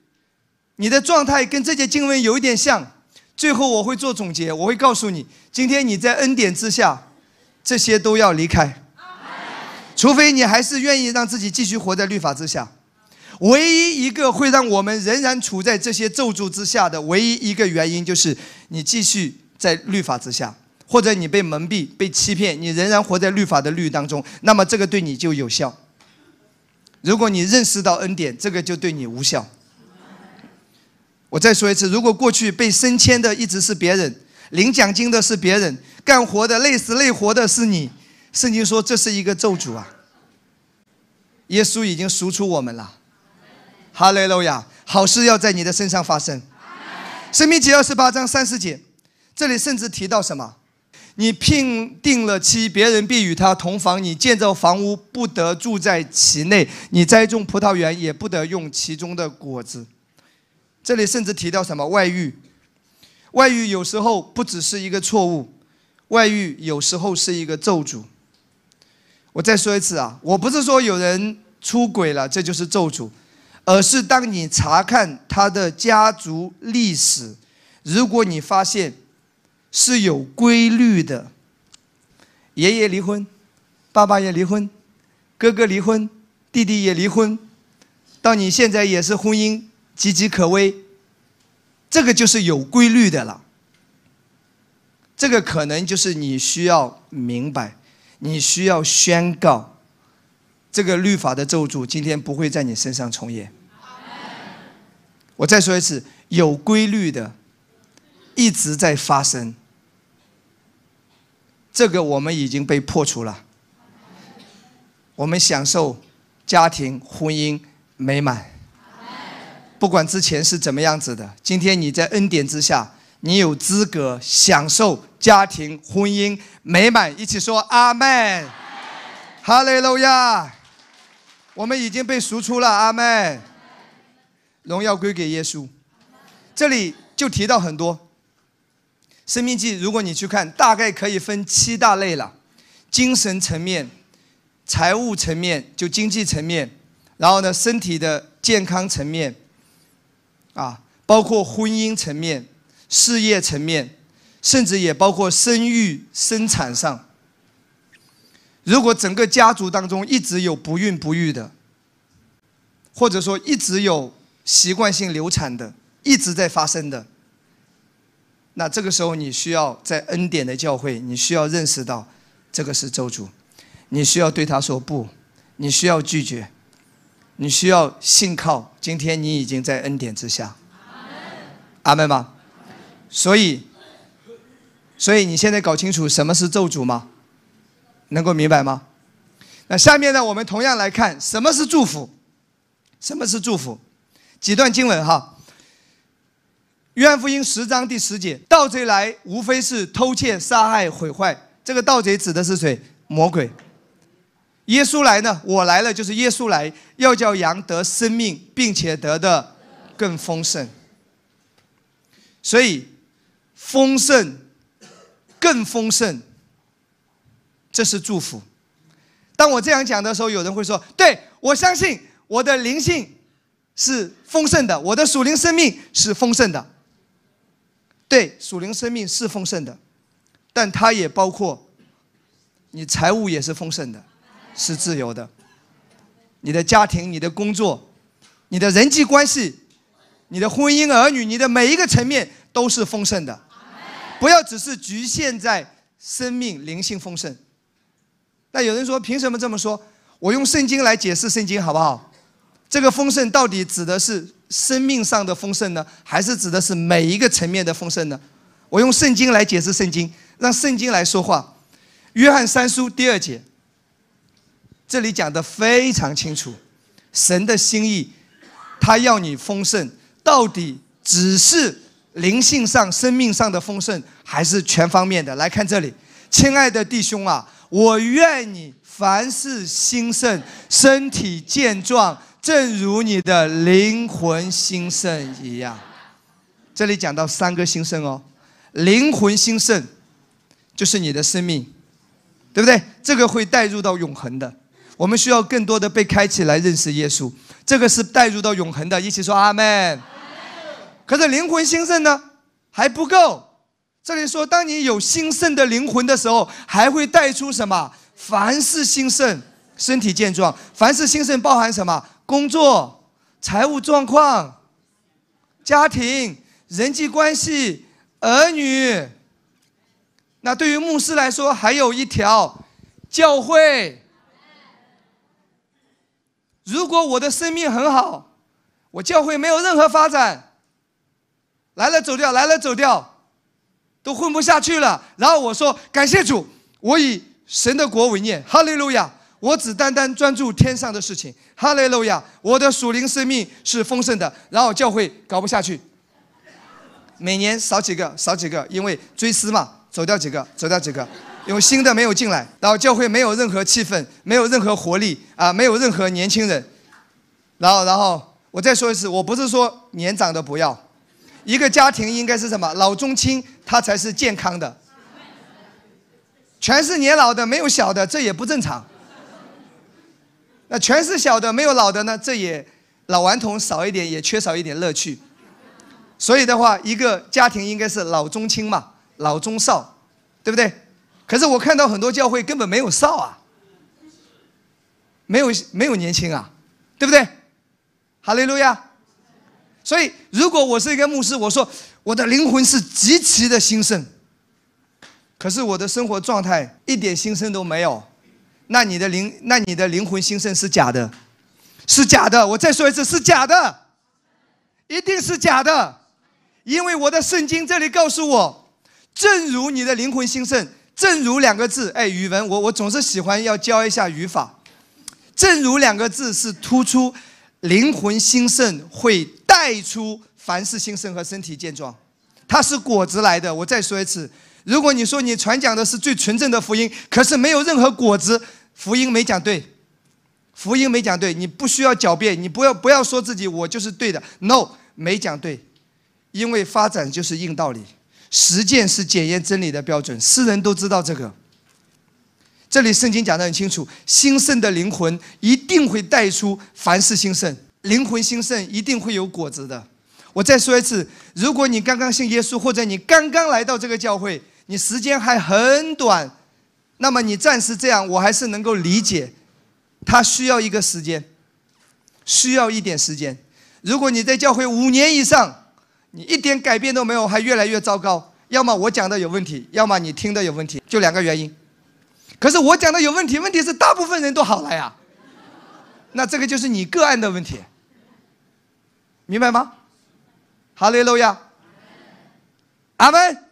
你的状态跟这节经文有一点像，最后我会做总结，我会告诉你，今天你在恩典之下，这些都要离开。除非你还是愿意让自己继续活在律法之下。唯一一个会让我们仍然处在这些咒诅之下的唯一一个原因，就是你继续在律法之下。或者你被蒙蔽、被欺骗，你仍然活在律法的律当中，那么这个对你就有效。如果你认识到恩典，这个就对你无效。我再说一次，如果过去被升迁的一直是别人，领奖金的是别人，干活的累死累活的是你，圣经说这是一个咒诅啊。耶稣已经赎出我们了，哈利路亚！好事要在你的身上发生。生命记二十八章三十节，这里甚至提到什么？你聘定了妻，别人必与他同房；你建造房屋，不得住在其内；你栽种葡萄园，也不得用其中的果子。这里甚至提到什么外遇？外遇有时候不只是一个错误，外遇有时候是一个咒诅。我再说一次啊，我不是说有人出轨了这就是咒诅，而是当你查看他的家族历史，如果你发现。是有规律的，爷爷离婚，爸爸也离婚，哥哥离婚，弟弟也离婚，到你现在也是婚姻岌岌可危，这个就是有规律的了。这个可能就是你需要明白，你需要宣告，这个律法的咒诅今天不会在你身上重演。我再说一次，有规律的。一直在发生，这个我们已经被破除了。我们享受家庭婚姻美满，不管之前是怎么样子的。今天你在恩典之下，你有资格享受家庭婚姻美满。一起说阿门，哈利路亚！我们已经被赎出了，阿门。荣耀归给耶稣。这里就提到很多。生命记，如果你去看，大概可以分七大类了：精神层面、财务层面，就经济层面；然后呢，身体的健康层面，啊，包括婚姻层面、事业层面，甚至也包括生育生产上。如果整个家族当中一直有不孕不育的，或者说一直有习惯性流产的，一直在发生的。那这个时候，你需要在恩典的教会，你需要认识到，这个是咒主，你需要对他说不，你需要拒绝，你需要信靠。今天你已经在恩典之下，阿门吗？所以，所以你现在搞清楚什么是咒诅吗？能够明白吗？那下面呢，我们同样来看什么是祝福，什么是祝福？几段经文哈。约翰福音十章第十节，盗贼来无非是偷窃、杀害、毁坏。这个盗贼指的是谁？魔鬼。耶稣来呢？我来了，就是耶稣来，要叫羊得生命，并且得的更丰盛。所以，丰盛、更丰盛，这是祝福。当我这样讲的时候，有人会说：“对我相信我的灵性是丰盛的，我的属灵生命是丰盛的。”对，属灵生命是丰盛的，但它也包括你财务也是丰盛的，是自由的。你的家庭、你的工作、你的人际关系、你的婚姻、儿女，你的每一个层面都是丰盛的。不要只是局限在生命灵性丰盛。那有人说，凭什么这么说？我用圣经来解释圣经好不好？这个丰盛到底指的是？生命上的丰盛呢，还是指的是每一个层面的丰盛呢？我用圣经来解释圣经，让圣经来说话。约翰三书第二节，这里讲的非常清楚，神的心意，他要你丰盛，到底只是灵性上、生命上的丰盛，还是全方面的？来看这里，亲爱的弟兄啊，我愿你凡事兴盛，身体健壮。正如你的灵魂兴盛一样，这里讲到三个兴盛哦，灵魂兴盛就是你的生命，对不对？这个会带入到永恒的。我们需要更多的被开启来认识耶稣，这个是带入到永恒的。一起说阿门。可是灵魂兴盛呢还不够，这里说当你有兴盛的灵魂的时候，还会带出什么？凡事兴盛，身体健壮。凡事兴盛包含什么？工作、财务状况、家庭、人际关系、儿女。那对于牧师来说，还有一条教会。如果我的生命很好，我教会没有任何发展，来了走掉，来了走掉，都混不下去了。然后我说感谢主，我以神的国为念，哈利路亚。我只单单专注天上的事情，哈利路亚！我的属灵生命是丰盛的，然后教会搞不下去，每年少几个，少几个，因为追思嘛，走掉几个，走掉几个，有新的没有进来，然后教会没有任何气氛，没有任何活力啊，没有任何年轻人，然后，然后我再说一次，我不是说年长的不要，一个家庭应该是什么？老中青，他才是健康的，全是年老的，没有小的，这也不正常。那全是小的，没有老的呢？这也老顽童少一点，也缺少一点乐趣。所以的话，一个家庭应该是老中青嘛，老中少，对不对？可是我看到很多教会根本没有少啊，没有没有年轻啊，对不对？哈利路亚。所以，如果我是一个牧师，我说我的灵魂是极其的兴盛，可是我的生活状态一点兴盛都没有。那你的灵，那你的灵魂兴盛是假的，是假的。我再说一次，是假的，一定是假的，因为我的圣经这里告诉我，正如你的灵魂兴盛，正如两个字，哎，语文我我总是喜欢要教一下语法，正如两个字是突出灵魂兴盛会带出凡事兴盛和身体健壮，它是果子来的。我再说一次。如果你说你传讲的是最纯正的福音，可是没有任何果子，福音没讲对，福音没讲对，你不需要狡辩，你不要不要说自己我就是对的，no，没讲对，因为发展就是硬道理，实践是检验真理的标准，世人都知道这个。这里圣经讲得很清楚，兴盛的灵魂一定会带出凡事兴盛，灵魂兴盛一定会有果子的。我再说一次，如果你刚刚信耶稣，或者你刚刚来到这个教会，你时间还很短，那么你暂时这样，我还是能够理解，他需要一个时间，需要一点时间。如果你在教会五年以上，你一点改变都没有，还越来越糟糕，要么我讲的有问题，要么你听的有问题，就两个原因。可是我讲的有问题，问题是大部分人都好了呀，那这个就是你个案的问题，明白吗？哈利路亚，阿门。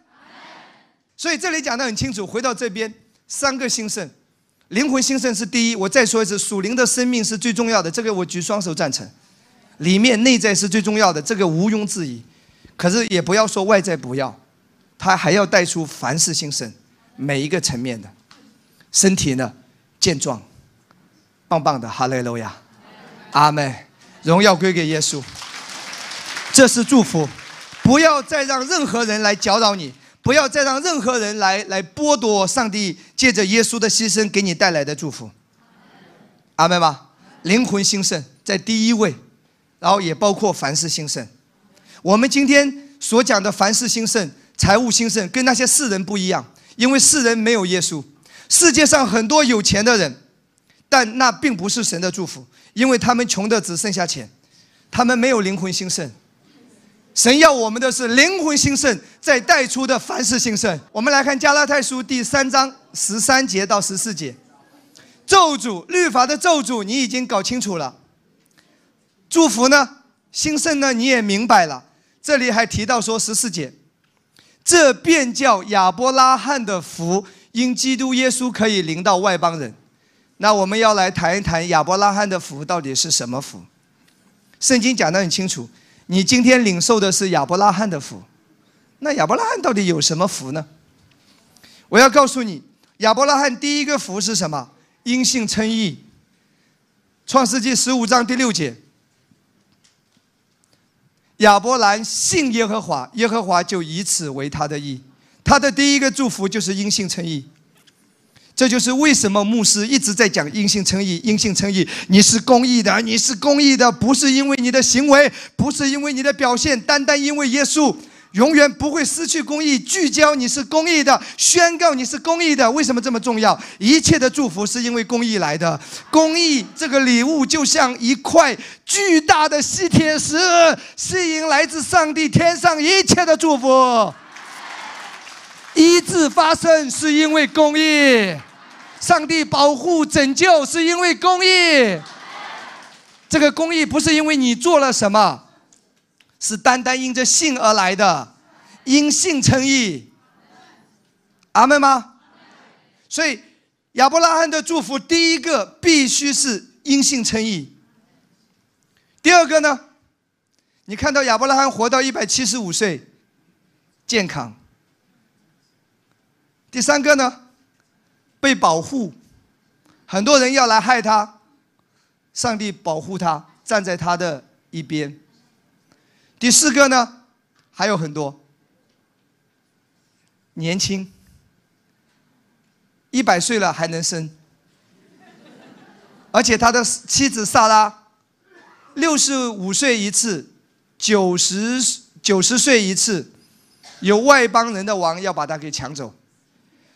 所以这里讲的很清楚，回到这边，三个兴盛，灵魂兴盛是第一。我再说一次，属灵的生命是最重要的，这个我举双手赞成。里面内在是最重要的，这个毋庸置疑。可是也不要说外在不要，他还要带出凡事兴盛，每一个层面的，身体呢健壮，棒棒的，哈利路亚，阿门，荣耀归给耶稣。这是祝福，不要再让任何人来搅扰你。不要再让任何人来来剥夺上帝借着耶稣的牺牲给你带来的祝福，阿门吧。灵魂兴盛在第一位，然后也包括凡事兴盛。我们今天所讲的凡事兴盛、财务兴盛，跟那些世人不一样，因为世人没有耶稣。世界上很多有钱的人，但那并不是神的祝福，因为他们穷的只剩下钱，他们没有灵魂兴盛。神要我们的是灵魂兴盛，在带出的凡事兴盛。我们来看加拉太书第三章十三节到十四节，咒诅律法的咒诅你已经搞清楚了，祝福呢，兴盛呢你也明白了。这里还提到说十四节，这便叫亚伯拉罕的福，因基督耶稣可以领到外邦人。那我们要来谈一谈亚伯拉罕的福到底是什么福？圣经讲得很清楚。你今天领受的是亚伯拉罕的福，那亚伯拉罕到底有什么福呢？我要告诉你，亚伯拉罕第一个福是什么？因信称义。创世纪十五章第六节，亚伯兰信耶和华，耶和华就以此为他的义。他的第一个祝福就是因信称义。这就是为什么牧师一直在讲因信称义，因信称义。你是公义的，你是公义的，不是因为你的行为，不是因为你的表现，单单因为耶稣永远不会失去公义。聚焦你是公义的，宣告你是公义的。为什么这么重要？一切的祝福是因为公义来的。公义这个礼物就像一块巨大的吸铁石，吸引来自上帝天上一切的祝福。医治发生是因为公义。上帝保护拯救是因为公义，这个公义不是因为你做了什么，是单单因着信而来的，因信称义，阿门吗？所以亚伯拉罕的祝福，第一个必须是因信称义。第二个呢，你看到亚伯拉罕活到一百七十五岁，健康。第三个呢？被保护，很多人要来害他，上帝保护他，站在他的一边。第四个呢，还有很多，年轻，一百岁了还能生，而且他的妻子萨拉，六十五岁一次，九十九十岁一次，有外邦人的王要把他给抢走。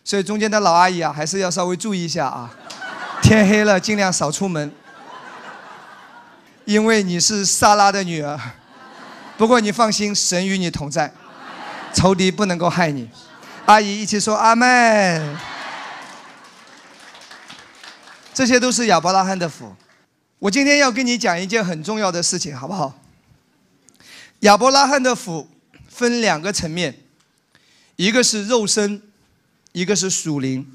所以中间的老阿姨啊，还是要稍微注意一下啊。天黑了，尽量少出门，因为你是萨拉的女儿。不过你放心，神与你同在，仇敌不能够害你。阿姨一起说阿门。这些都是亚伯拉罕的福。我今天要跟你讲一件很重要的事情，好不好？亚伯拉罕的福分两个层面，一个是肉身。一个是属灵，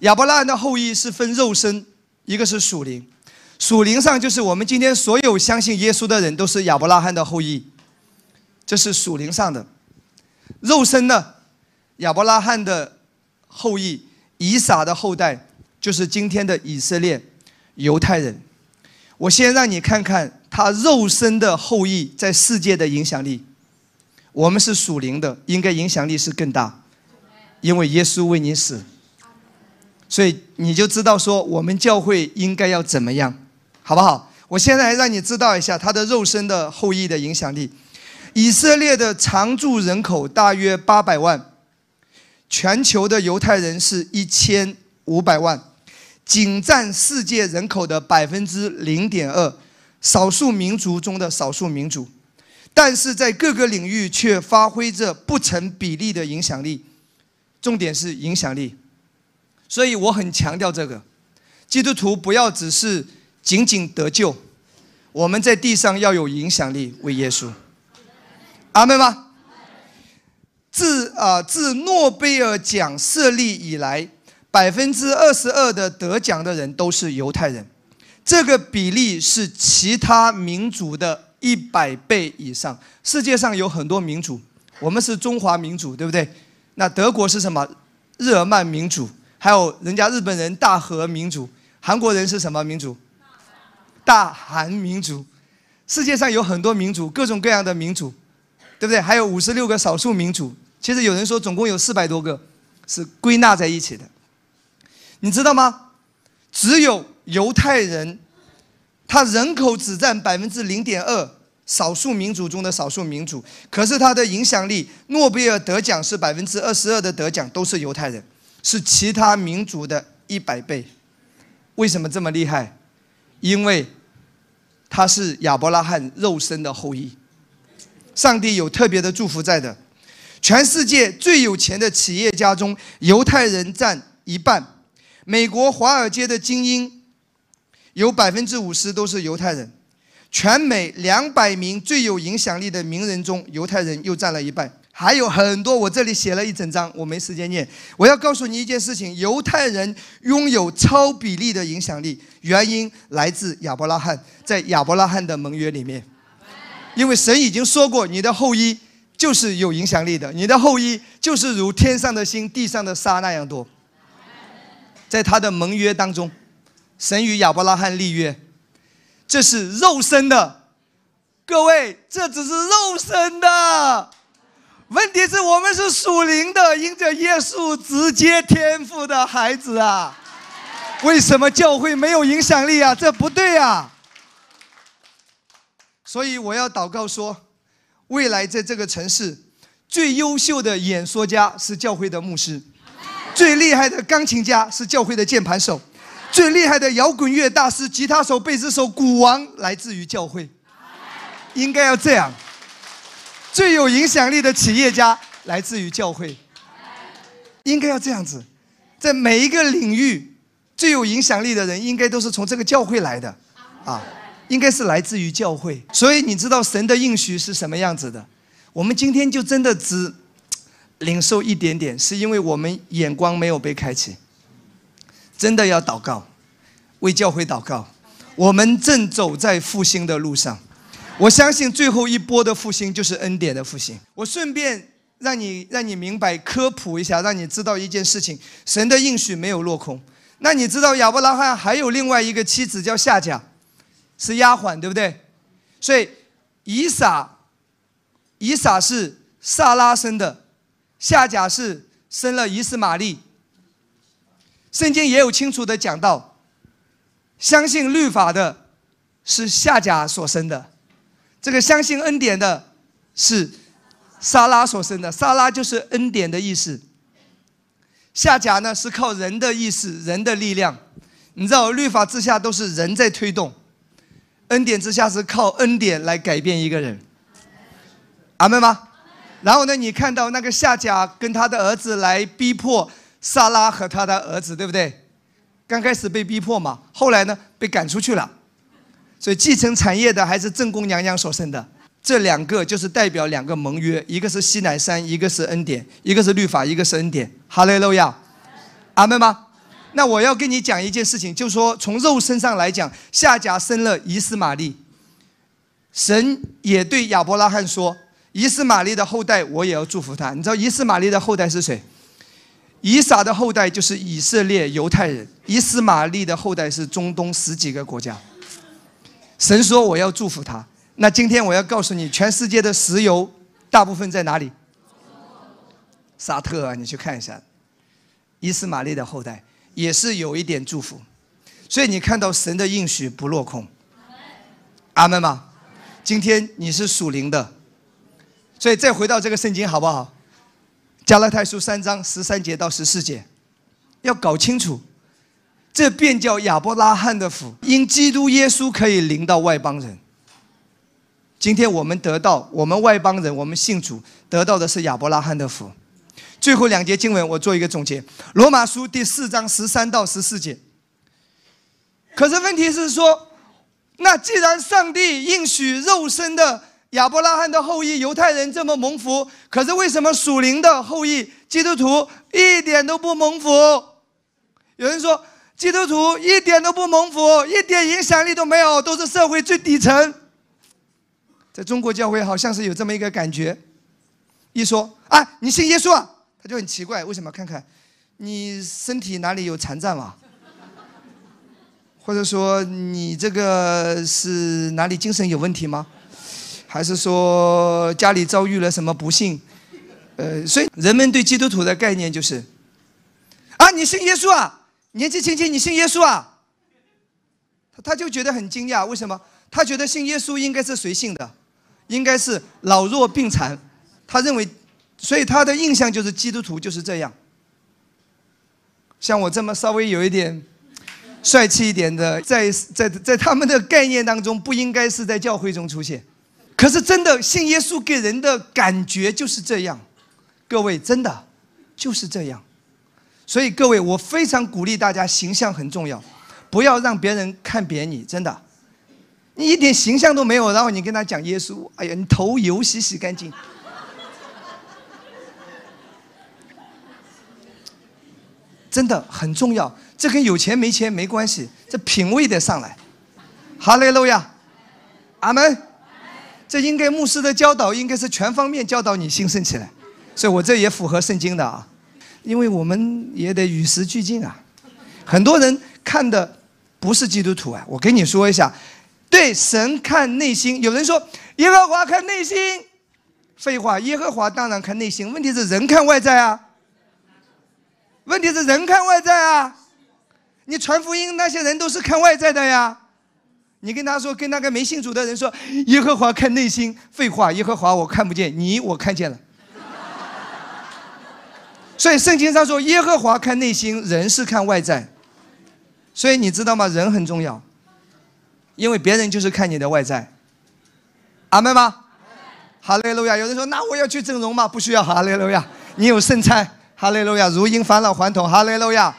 亚伯拉罕的后裔是分肉身，一个是属灵。属灵上就是我们今天所有相信耶稣的人都是亚伯拉罕的后裔，这是属灵上的。肉身呢，亚伯拉罕的后裔以撒的后代就是今天的以色列犹太人。我先让你看看他肉身的后裔在世界的影响力。我们是属灵的，应该影响力是更大。因为耶稣为你死，所以你就知道说我们教会应该要怎么样，好不好？我现在让你知道一下他的肉身的后裔的影响力。以色列的常住人口大约八百万，全球的犹太人是一千五百万，仅占世界人口的百分之零点二，少数民族中的少数民族，但是在各个领域却发挥着不成比例的影响力。重点是影响力，所以我很强调这个，基督徒不要只是仅仅得救，我们在地上要有影响力为耶稣，阿门吗？自啊自诺贝尔奖设立以来，百分之二十二的得奖的人都是犹太人，这个比例是其他民族的一百倍以上。世界上有很多民族，我们是中华民族，对不对？那德国是什么？日耳曼民族，还有人家日本人大和民族，韩国人是什么民族？大韩民族。世界上有很多民族，各种各样的民族，对不对？还有五十六个少数民族。其实有人说，总共有四百多个，是归纳在一起的。你知道吗？只有犹太人，他人口只占百分之零点二，少数民族中的少数民族。可是他的影响力，诺贝尔得奖是百分之二十二的得奖都是犹太人，是其他民族的一百倍。为什么这么厉害？因为。他是亚伯拉罕肉身的后裔，上帝有特别的祝福在的。全世界最有钱的企业家中，犹太人占一半。美国华尔街的精英有百分之五十都是犹太人。全美两百名最有影响力的名人中，犹太人又占了一半。还有很多，我这里写了一整章，我没时间念。我要告诉你一件事情：犹太人拥有超比例的影响力，原因来自亚伯拉罕，在亚伯拉罕的盟约里面，因为神已经说过，你的后裔就是有影响力的，你的后裔就是如天上的星、地上的沙那样多。在他的盟约当中，神与亚伯拉罕立约，这是肉身的，各位，这只是肉身的。问题是我们是属灵的，因着耶稣直接天赋的孩子啊！为什么教会没有影响力啊？这不对啊！所以我要祷告说，未来在这个城市，最优秀的演说家是教会的牧师，最厉害的钢琴家是教会的键盘手，最厉害的摇滚乐大师、吉他手、贝斯手、鼓王来自于教会，应该要这样。最有影响力的企业家来自于教会，应该要这样子，在每一个领域最有影响力的人，应该都是从这个教会来的，啊，应该是来自于教会。所以你知道神的应许是什么样子的？我们今天就真的只领受一点点，是因为我们眼光没有被开启。真的要祷告，为教会祷告。我们正走在复兴的路上。我相信最后一波的复兴就是恩典的复兴。我顺便让你让你明白科普一下，让你知道一件事情：神的应许没有落空。那你知道亚伯拉罕还有另外一个妻子叫夏甲，是丫鬟，对不对？所以以撒，以撒是萨拉生的，夏甲是生了以斯玛利。圣经也有清楚的讲到，相信律法的是夏甲所生的。这个相信恩典的，是撒拉所生的。撒拉就是恩典的意思。夏甲呢是靠人的意识、人的力量。你知道，律法之下都是人在推动，恩典之下是靠恩典来改变一个人。阿门吗？然后呢，你看到那个夏甲跟他的儿子来逼迫萨拉和他的儿子，对不对？刚开始被逼迫嘛，后来呢被赶出去了。所以继承产业的还是正宫娘娘所生的，这两个就是代表两个盟约，一个是西乃山，一个是恩典，一个是律法，一个是恩典。哈利路亚，阿门吗？那我要跟你讲一件事情，就是说从肉身上来讲，夏甲生了以斯玛利，神也对亚伯拉罕说，以斯玛利的后代我也要祝福他。你知道以斯玛利的后代是谁？以撒的后代就是以色列犹太人，以斯玛利的后代是中东十几个国家。神说：“我要祝福他。”那今天我要告诉你，全世界的石油大部分在哪里？沙特啊，你去看一下。伊斯玛利的后代也是有一点祝福，所以你看到神的应许不落空。阿门吗？今天你是属灵的，所以再回到这个圣经好不好？加拉太书三章十三节到十四节，要搞清楚。这便叫亚伯拉罕的福，因基督耶稣可以临到外邦人。今天我们得到，我们外邦人，我们信主得到的是亚伯拉罕的福。最后两节经文，我做一个总结：罗马书第四章十三到十四节。可是问题是说，那既然上帝应许肉身的亚伯拉罕的后裔犹太人这么蒙福，可是为什么属灵的后裔基督徒一点都不蒙福？有人说基督徒一点都不蒙福，一点影响力都没有，都是社会最底层。在中国教会好像是有这么一个感觉，一说啊你信耶稣啊，他就很奇怪，为什么？看看你身体哪里有残障啊？或者说你这个是哪里精神有问题吗？还是说家里遭遇了什么不幸？呃，所以人们对基督徒的概念就是：啊，你信耶稣啊，年纪轻轻你信耶稣啊，他他就觉得很惊讶，为什么？他觉得信耶稣应该是随性的，应该是老弱病残，他认为，所以他的印象就是基督徒就是这样。像我这么稍微有一点帅气一点的，在在在他们的概念当中，不应该是在教会中出现。可是真的信耶稣给人的感觉就是这样，各位真的就是这样，所以各位我非常鼓励大家形象很重要，不要让别人看扁你，真的，你一点形象都没有，然后你跟他讲耶稣，哎呀，你头油洗洗干净，真的很重要，这跟有钱没钱没关系，这品味得上来，哈利路亚，阿门。这应该牧师的教导应该是全方面教导你兴盛起来，所以我这也符合圣经的啊，因为我们也得与时俱进啊。很多人看的不是基督徒啊，我跟你说一下，对神看内心，有人说耶和华看内心，废话，耶和华当然看内心，问题是人看外在啊，问题是人看外在啊，你传福音那些人都是看外在的呀。你跟他说，跟那个没信主的人说，耶和华看内心。废话，耶和华我看不见，你我看见了。所以圣经上说，耶和华看内心，人是看外在。所以你知道吗？人很重要，因为别人就是看你的外在。阿门吗？哈利路亚。有人说，那我要去整容吗？不需要。哈利路亚。你有圣餐。哈利路亚。如因返老还童。哈利路亚。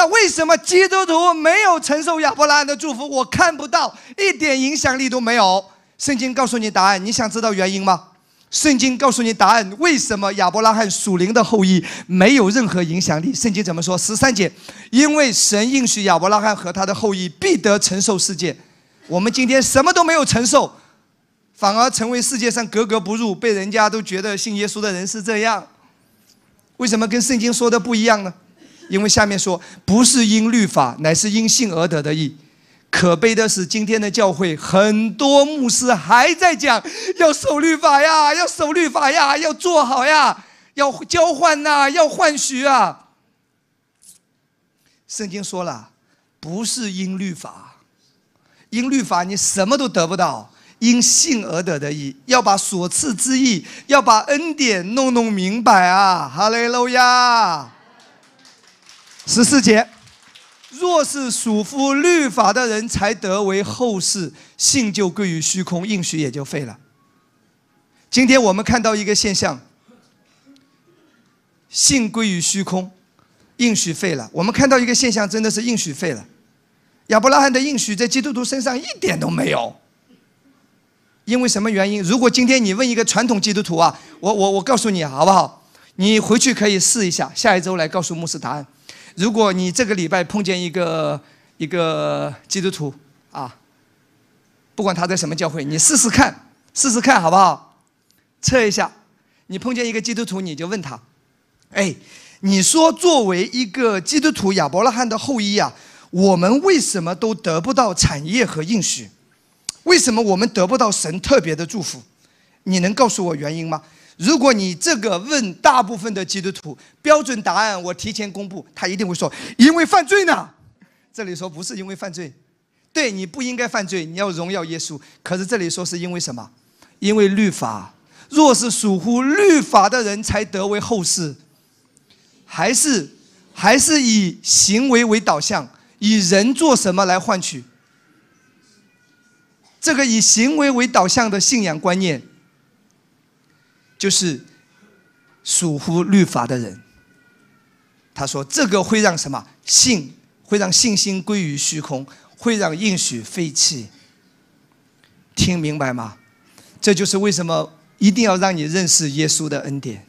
那为什么基督徒没有承受亚伯拉罕的祝福？我看不到，一点影响力都没有。圣经告诉你答案，你想知道原因吗？圣经告诉你答案，为什么亚伯拉罕属灵的后裔没有任何影响力？圣经怎么说？十三节，因为神应许亚伯拉罕和他的后裔必得承受世界。我们今天什么都没有承受，反而成为世界上格格不入，被人家都觉得信耶稣的人是这样。为什么跟圣经说的不一样呢？因为下面说不是因律法，乃是因信而得的义。可悲的是，今天的教会很多牧师还在讲要守律法呀，要守律法呀，要做好呀，要交换呐，要换许啊。圣经说了，不是因律法，因律法你什么都得不到，因信而得的义，要把所赐之义，要把恩典弄弄明白啊！哈利路亚。十四节，若是属乎律法的人才得为后世，信就归于虚空，应许也就废了。今天我们看到一个现象，信归于虚空，应许废了。我们看到一个现象，真的是应许废了。亚伯拉罕的应许在基督徒身上一点都没有。因为什么原因？如果今天你问一个传统基督徒啊，我我我告诉你好不好？你回去可以试一下，下一周来告诉牧师答案。如果你这个礼拜碰见一个一个基督徒啊，不管他在什么教会，你试试看，试试看好不好？测一下。你碰见一个基督徒，你就问他：“哎，你说作为一个基督徒亚伯拉罕的后裔啊，我们为什么都得不到产业和应许？为什么我们得不到神特别的祝福？你能告诉我原因吗？”如果你这个问大部分的基督徒，标准答案我提前公布，他一定会说：因为犯罪呢。这里说不是因为犯罪，对你不应该犯罪，你要荣耀耶稣。可是这里说是因为什么？因为律法。若是属乎律法的人才得为后世，还是还是以行为为导向，以人做什么来换取？这个以行为为导向的信仰观念。就是属乎律法的人，他说这个会让什么信会让信心归于虚空，会让应许废弃。听明白吗？这就是为什么一定要让你认识耶稣的恩典，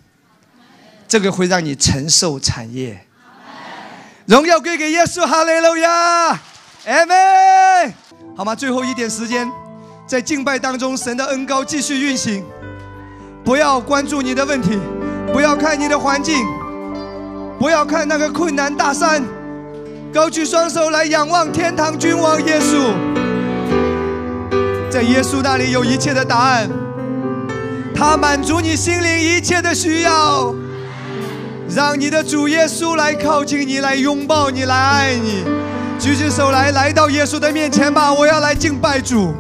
这个会让你承受产业。荣耀归给耶稣，哈利路亚，阿门。好吗？最后一点时间，在敬拜当中，神的恩高继续运行。不要关注你的问题，不要看你的环境，不要看那个困难大山，高举双手来仰望天堂君王耶稣。在耶稣那里有一切的答案，他满足你心灵一切的需要。让你的主耶稣来靠近你，来拥抱你，来爱你。举起手来，来到耶稣的面前吧！我要来敬拜主，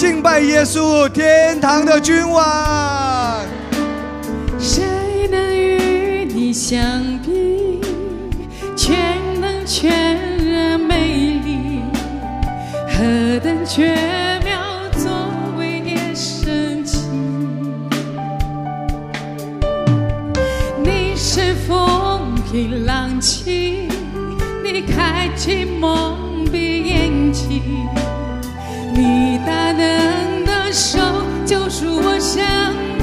敬拜耶稣，天堂的君王。谁能与你相比？全能全然美丽，何等绝妙作为也神奇。你是风平浪静，你开启蒙蔽眼睛，你大能的手救赎我生命。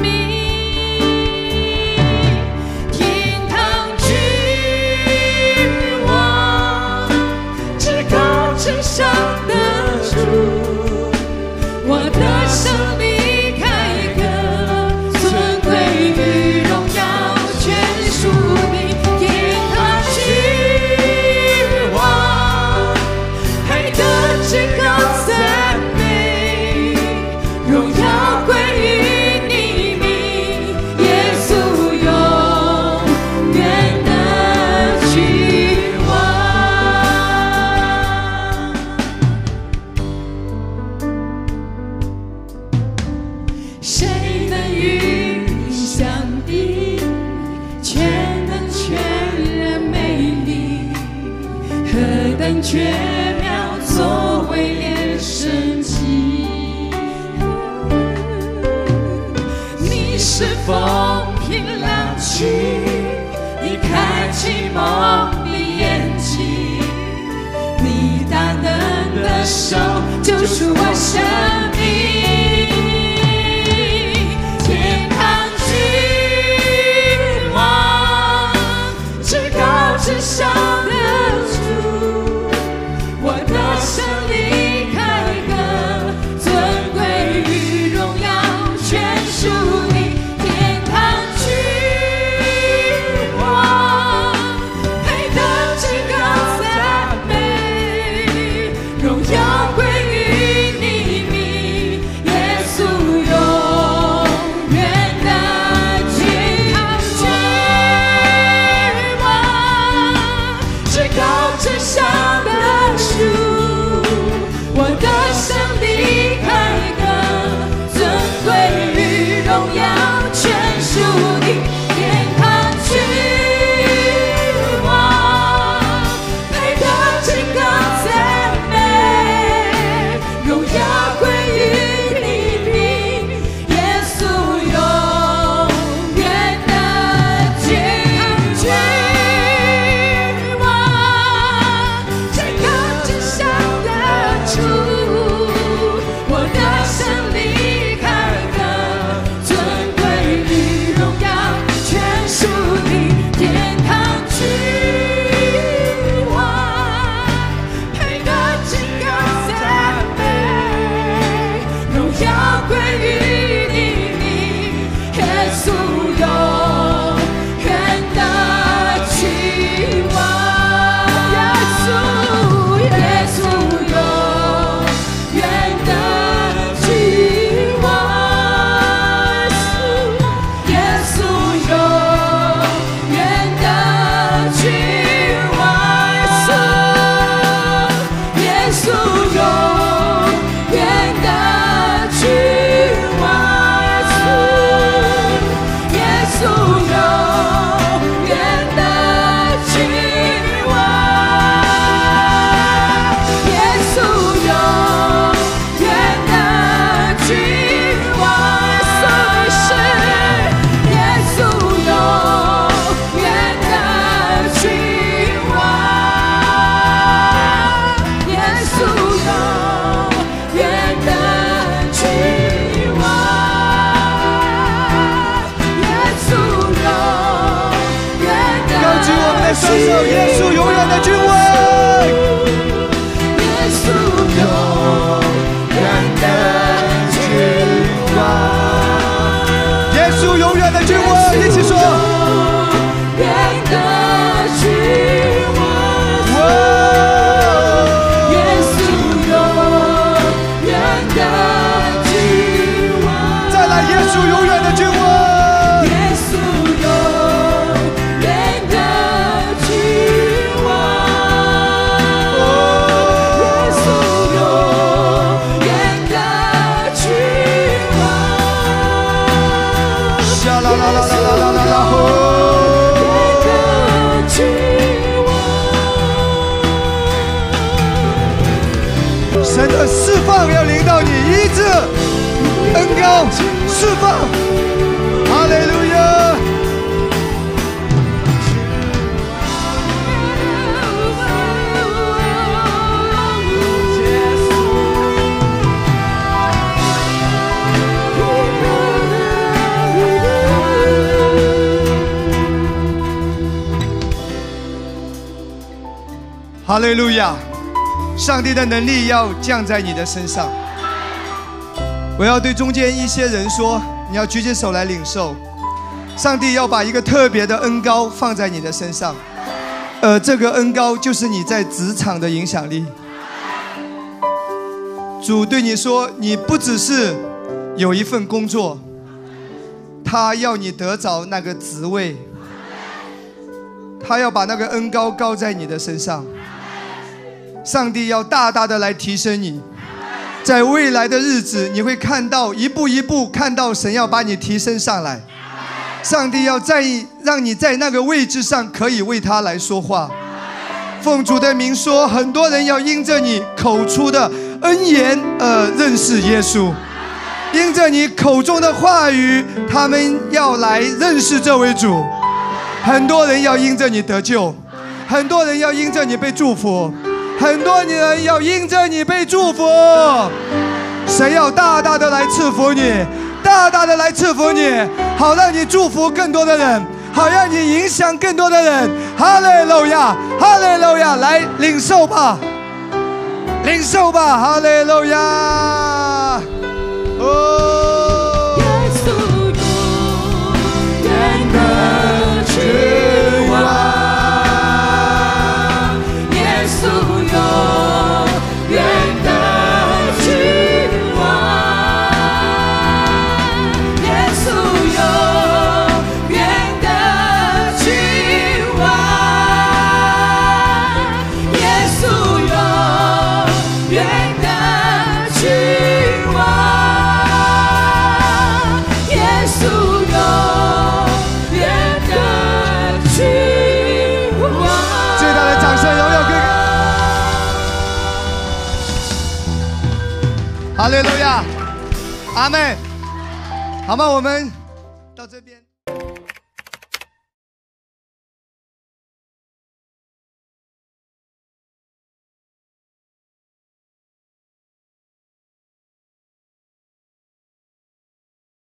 恩高、释放。哈利路亚！哈利路亚！上帝的能力要降在你的身上。我要对中间一些人说，你要举起手来领受。上帝要把一个特别的恩高放在你的身上，呃，这个恩高就是你在职场的影响力。主对你说，你不只是有一份工作，他要你得着那个职位，他要把那个恩高高在你的身上。上帝要大大的来提升你，在未来的日子，你会看到一步一步看到神要把你提升上来。上帝要在让你在那个位置上可以为他来说话。奉主的名说，很多人要因着你口出的恩言而认识耶稣，因着你口中的话语，他们要来认识这位主。很多人要因着你得救，很多人要因着你被祝福。很多人要因着你被祝福，神要大大的来赐福你，大大的来赐福你，好让你祝福更多的人，好让你影响更多的人。哈利路亚，哈利路亚，来领受吧，领受吧，哈利路亚。哦，阿妹，好吗？我们。